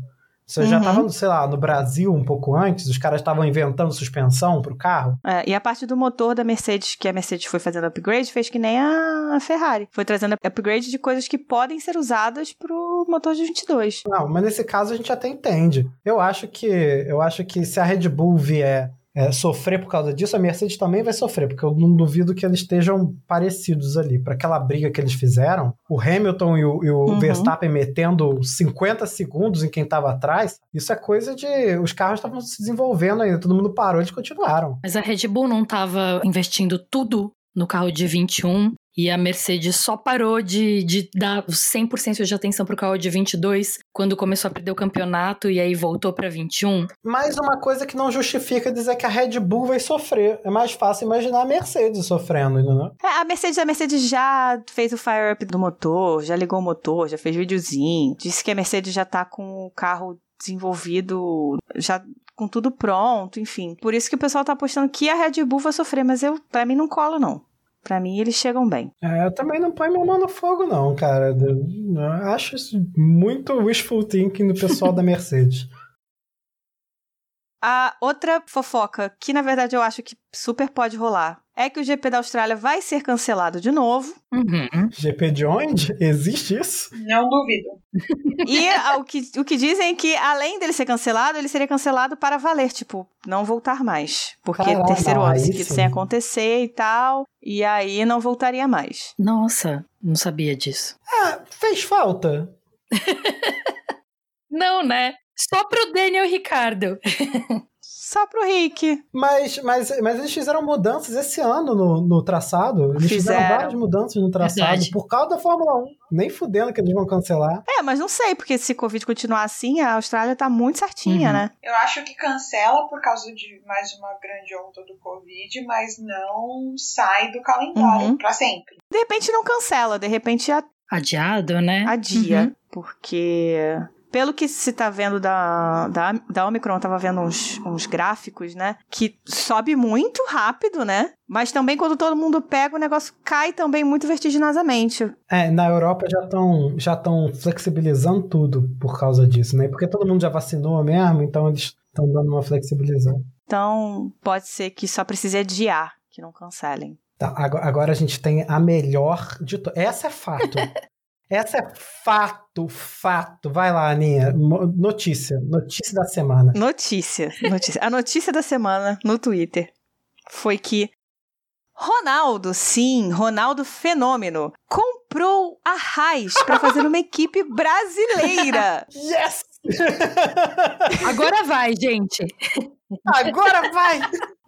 Você uhum. já estava, sei lá, no Brasil um pouco antes, os caras estavam inventando suspensão para o carro. É, e a parte do motor da Mercedes, que a Mercedes foi fazendo upgrade, fez que nem a Ferrari. Foi trazendo upgrade de coisas que podem ser usadas pro motor de 22. Não, mas nesse caso a gente até entende. Eu acho que eu acho que se a Red Bull vier é, sofrer por causa disso, a Mercedes também vai sofrer, porque eu não duvido que eles estejam parecidos ali. Para aquela briga que eles fizeram, o Hamilton e o, e o uhum. Verstappen metendo 50 segundos em quem estava atrás, isso é coisa de. Os carros estavam se desenvolvendo ainda, todo mundo parou, eles continuaram. Mas a Red Bull não estava investindo tudo no carro de 21 e a Mercedes só parou de, de dar 100% de atenção pro carro de 22 quando começou a perder o campeonato e aí voltou para 21. Mais uma coisa que não justifica dizer que a Red Bull vai sofrer. É mais fácil imaginar a Mercedes sofrendo, né? É, a Mercedes, a Mercedes já fez o fire up do motor, já ligou o motor, já fez videozinho. Disse que a Mercedes já tá com o carro desenvolvido, já com tudo pronto, enfim. Por isso que o pessoal tá apostando que a Red Bull vai sofrer, mas eu, para mim, não cola, não. Pra mim, eles chegam bem. É, eu também não ponho minha mão no fogo, não, cara. Eu acho isso muito wishful thinking do pessoal da [laughs] Mercedes. A outra fofoca, que na verdade eu acho que super pode rolar, é que o GP da Austrália vai ser cancelado de novo. Uhum. GP de onde? Existe isso? Não duvido. E ah, o que, o que dizem é que, além dele ser cancelado, ele seria cancelado para valer, tipo, não voltar mais. Porque Caramba, terceiro ano aí seguido sem acontecer e tal. E aí não voltaria mais. Nossa, não sabia disso. Ah, fez falta. [laughs] Não, né? Só pro Daniel Ricardo. [laughs] Só pro Rick. Mas, mas, mas eles fizeram mudanças esse ano no, no traçado. Eles fizeram. Fizeram. várias mudanças no traçado Verdade. por causa da Fórmula 1. Nem fudendo que eles vão cancelar. É, mas não sei, porque se Covid continuar assim, a Austrália tá muito certinha, Uhum. né? Eu acho que cancela por causa de mais uma grande onda do Covid, mas não sai do calendário Uhum. pra sempre. De repente não cancela, de repente a- Adiado, né? adia. Uhum. Porque, pelo que se tá vendo da, da, da Omicron, eu tava vendo uns, uns gráficos, né? Que sobe muito rápido, né? Mas também quando todo mundo pega, o negócio cai também muito vertiginosamente. É, na Europa já estão já tão flexibilizando tudo por causa disso, né? Porque todo mundo já vacinou mesmo, então eles estão dando uma flexibilização. Então, pode ser que só precise adiar, que não cancelem. Tá, agora, agora a gente tem a melhor de todas. Essa é fato. [laughs] Essa é fato, fato. Vai lá, Aninha. Notícia. Notícia da semana. Notícia, notícia. A notícia da semana no Twitter foi que Ronaldo, sim, Ronaldo Fenômeno, comprou a Raiz para fazer uma equipe brasileira. Yes! Agora vai, gente. Agora vai!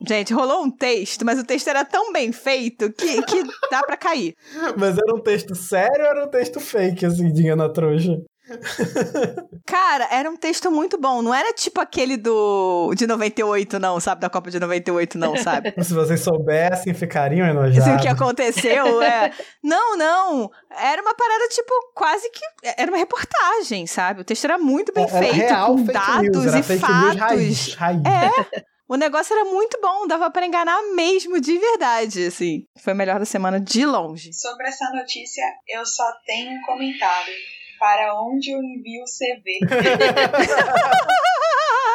Gente, rolou um texto, mas o texto era tão bem feito que, que dá pra cair. [laughs] Mas era um texto sério ou era um texto fake, assim, de na trouxa? [laughs] Cara, era um texto muito bom. Não era tipo aquele do de 98, não, sabe? Da Copa de 98, não, sabe? [laughs] Se vocês soubessem, ficariam Assim, enojados. o que aconteceu é. Não, não. Era uma parada, tipo, quase que. Era uma reportagem, sabe? O texto era muito bem Era feito, real com dados news, e fatos. raiz. raiz. É. O negócio era muito bom, dava pra enganar mesmo, de verdade, assim. Foi o melhor da semana de longe. Sobre essa notícia, eu só tenho um comentário. Para onde eu envio o CV? [laughs]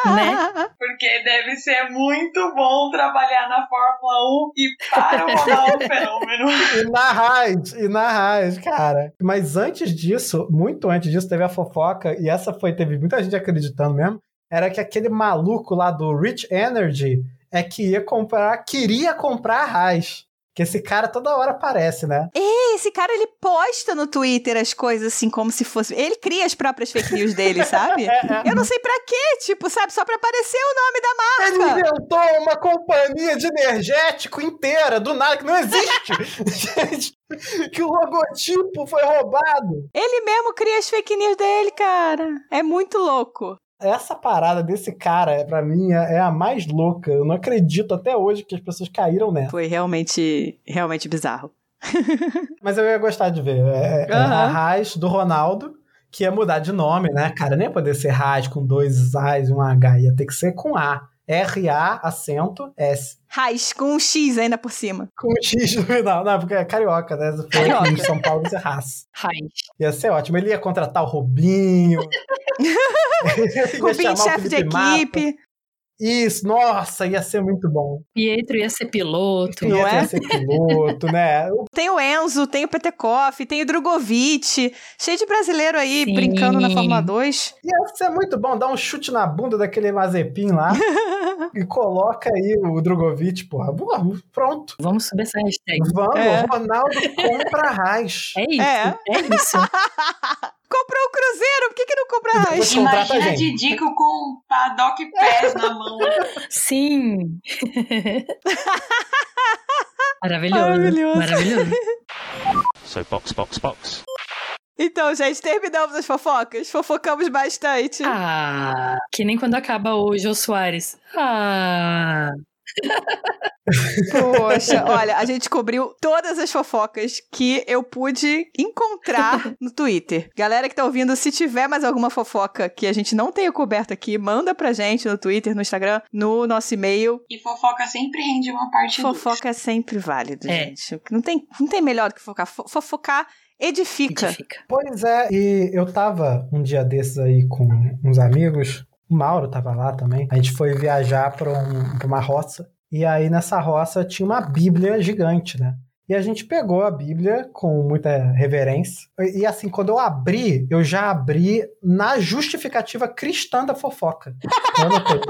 Né? Porque deve ser muito bom trabalhar na Fórmula 1 e para o Ronaldo Fenômeno. [laughs] E na raiz, e na raiz, cara. Mas antes disso, muito antes disso, teve a fofoca, e essa foi, teve muita gente acreditando mesmo, era que aquele maluco lá do Rich Energy é que ia comprar, queria comprar a raiz. Que esse cara toda hora aparece, né? E esse cara, ele posta no Twitter as coisas assim, como se fosse. Ele cria as próprias fake news dele, [laughs] sabe? Eu não sei pra quê, tipo, sabe? Só pra aparecer o nome da Ele marca. inventou uma companhia de energético inteira, do nada, que não existe. [laughs] Gente, que o logotipo foi roubado. Ele mesmo cria as fake news dele, cara. É muito louco. Essa parada desse cara, pra mim, é é a mais louca. Eu não acredito até hoje que as pessoas caíram nessa. Foi realmente, realmente bizarro. [laughs] Mas eu ia gostar de ver. É, é Aham. a Raiz do Ronaldo, que ia mudar de nome, né? Cara, nem ia poder ser Raiz com dois A's e um H. Ia ter que ser com A. R-A, acento, S. Raiz, com um X ainda por cima. Com um X no final. Não, porque é carioca, né? Carioca. em São Paulo, isso é. Raiz. Ia ser ótimo. Ele ia contratar o Robinho. [laughs] Ia Rubinho, chamar o chefe de Massa. Isso, nossa, ia ser muito bom. Pietro ia ser piloto. Não ia é? ser piloto, né? [laughs] Tem o Enzo, tem o Petekoff, tem o Drogovic. Cheio de brasileiro aí Sim. brincando na Fórmula 2. Ia ser muito bom dar um chute na bunda daquele Mazepin lá [laughs] e coloca aí o Drogovic, porra. Boa, Pronto. Vamos subir essa hashtag. Vamos, É. Ronaldo compra a Raiz. É isso. É. É, isso. [laughs] Comprou o Cruzeiro, por que, que não compra a contrata a Imagina gente. Didico com paddock pés na mão. Sim. [laughs] Maravilhoso. Maravilhoso. Maravilhoso. So box, box, box. Então, gente, terminamos as fofocas. Fofocamos bastante. Ah, que nem quando acaba o Jô Soares. Ah, Poxa, olha, a gente cobriu todas as fofocas que eu pude encontrar no Twitter. Galera que tá ouvindo, se tiver mais alguma fofoca que a gente não tenha coberto aqui, manda pra gente no Twitter, no Instagram, no nosso e-mail. E fofoca sempre rende uma parte Fofoca é sempre válido, É. gente. Não tem, não tem melhor do que fofocar. Fo- Fofocar edifica. edifica. Pois é, e eu tava um dia desses aí com uns amigos. O Mauro tava lá também. A gente foi viajar pra, um- pra uma roça. E aí nessa roça tinha uma Bíblia gigante, né? E a gente pegou a Bíblia com muita reverência. E assim, quando eu abri, eu já abri na justificativa cristã da fofoca. Anotei.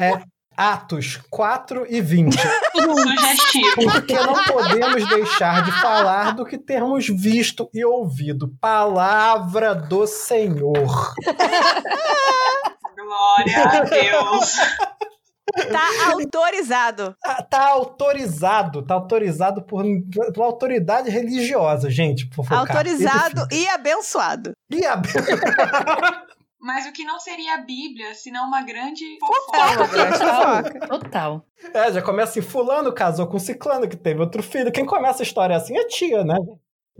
É, Atos 4 e 20. Sugestivo. Porque não podemos deixar de falar do que termos visto e ouvido. Palavra do Senhor. [laughs] Glória a Deus. [laughs] Tá autorizado. Tá, tá autorizado, tá autorizado por, por autoridade religiosa, gente. Por focar. Autorizado e abençoado. E a... [laughs] Mas o que não seria a Bíblia, senão uma grande É uma fofoca? grande fofoca. Total. É, já começa assim, fulano casou com ciclano que teve outro filho. Quem começa a história assim é tia, né?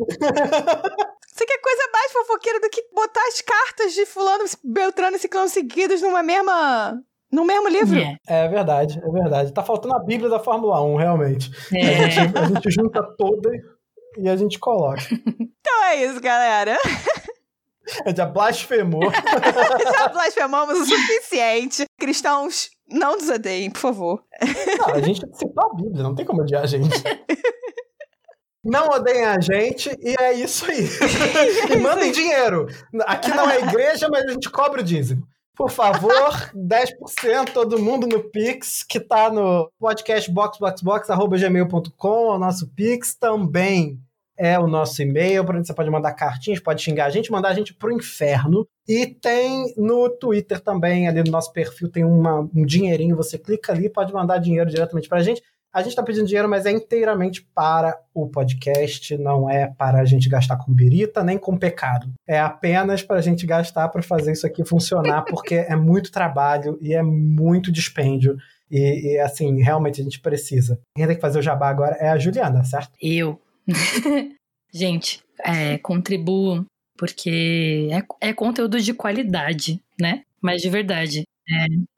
[laughs] Você quer coisa mais fofoqueira do que botar as cartas de fulano, beltrano e ciclano seguidos numa mesma... No mesmo livro? É. É verdade, é verdade. Tá faltando a Bíblia da Fórmula 1, realmente. A, É. gente, a gente junta toda e a gente coloca. [laughs] Então é isso, galera. A [laughs] gente já blasfemou. Já blasfemamos o suficiente. Cristãos, não nos odeiem, por favor. Não, a gente citou a Bíblia, não tem como odiar a gente. Não odeiem a gente e é isso aí. [laughs] E mandem dinheiro. Aqui não é [laughs] igreja, mas a gente cobra o dízimo. Por favor, 10% todo mundo no Pix, que tá no podcast boxboxbox.gmail.com, é o nosso Pix também é o nosso e-mail, para onde você pode mandar cartinhas, pode xingar a gente, mandar a gente pro inferno. E tem no Twitter também, ali no nosso perfil, tem uma- um dinheirinho, você clica ali, pode mandar dinheiro diretamente pra gente. A gente tá pedindo dinheiro, mas é inteiramente para o podcast, não é para a gente gastar com birita, nem com pecado. É apenas para a gente gastar para fazer isso aqui funcionar, porque é muito trabalho e é muito dispêndio. E, e, assim, realmente a gente precisa. Quem tem que fazer o jabá agora é a Juliana, certo? Eu. [laughs] Gente, é, contribuam, porque é, é conteúdo de qualidade, né? Mas de verdade.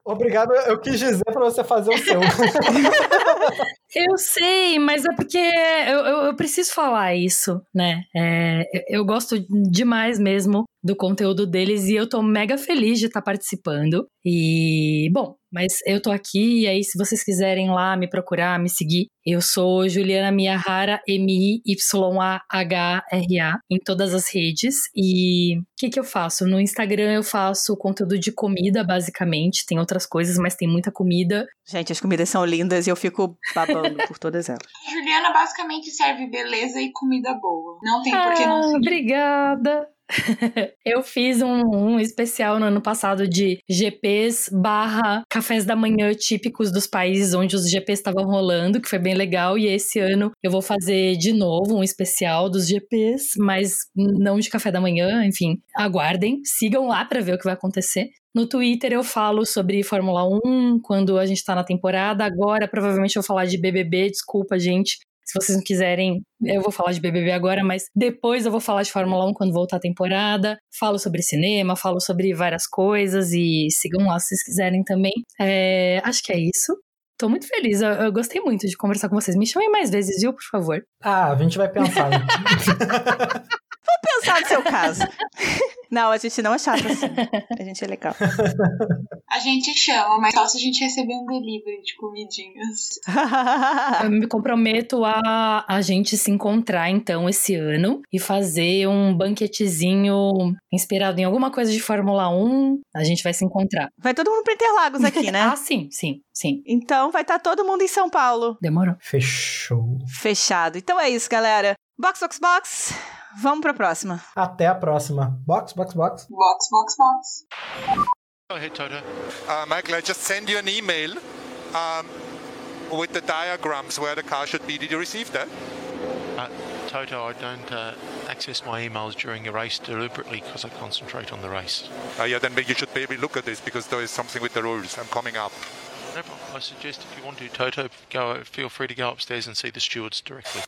Obrigado, eu quis dizer para você fazer o seu. [laughs] Eu sei, mas é porque eu, eu, eu preciso falar isso, né? É, eu- gosto demais mesmo do conteúdo deles e eu tô mega feliz de estar participando. E, bom, mas eu tô aqui, e aí se vocês quiserem lá me procurar, me seguir, eu sou Juliana Miyahara, M-I-Y-A-H-R-A, em todas as redes. E o que, que eu faço? No Instagram eu faço conteúdo de comida, basicamente. Tem outras coisas, mas tem muita comida. Gente, as comidas são lindas e eu fico babando por todas elas. [laughs] Juliana basicamente serve beleza e comida boa. Não tem por que não Ah, seguir. Obrigada. [laughs] Eu fiz um, um especial no ano passado de GPs barra cafés da manhã típicos dos países onde os GPs estavam rolando, que foi bem legal. E esse ano eu vou fazer de novo um especial dos GPs, mas não de café da manhã, enfim. Aguardem, sigam lá para ver o que vai acontecer. No Twitter eu falo sobre Fórmula 1 quando a gente tá na temporada. Agora provavelmente eu vou falar de BBB, desculpa, gente. Se vocês não quiserem, eu vou falar de BBB agora, mas depois eu vou falar de Fórmula 1 quando voltar a temporada. Falo sobre cinema, falo sobre várias coisas e sigam lá se vocês quiserem também. É, acho que é isso. Tô muito feliz, eu, eu gostei muito de conversar com vocês. Me chamem mais vezes, viu, por favor. ah, a gente vai pensar. né? [laughs] Pensar no seu caso. [laughs] Não, a gente não é chato assim. A gente é legal. A gente chama, mas só se a gente receber um delivery de comidinhas. [laughs] Eu me comprometo a a gente se encontrar então esse ano e fazer um banquetezinho inspirado em alguma coisa de Fórmula 1. A gente vai se encontrar. Vai todo mundo pra Interlagos aqui, né? [laughs] Ah, sim, sim, sim. Então vai estar todo mundo em São Paulo. Demorou. Fechou. Fechado. Então é isso, galera. Box, box, box. Vamos pra próxima. Até a próxima. Box, box, box. Box, box, box. Go ahead, Toto. Uh, Michael, I just send you an email um, with the diagrams where the car should be. Did you receive that? Uh, Toto, I don't uh, access my emails during a race deliberately because I concentrate on the race. Uh, yeah, then maybe you should maybe look at this because there is something with the rules. I'm coming up. No. I suggest if you want to, Toto, go. Feel free to go upstairs and see the stewards directly.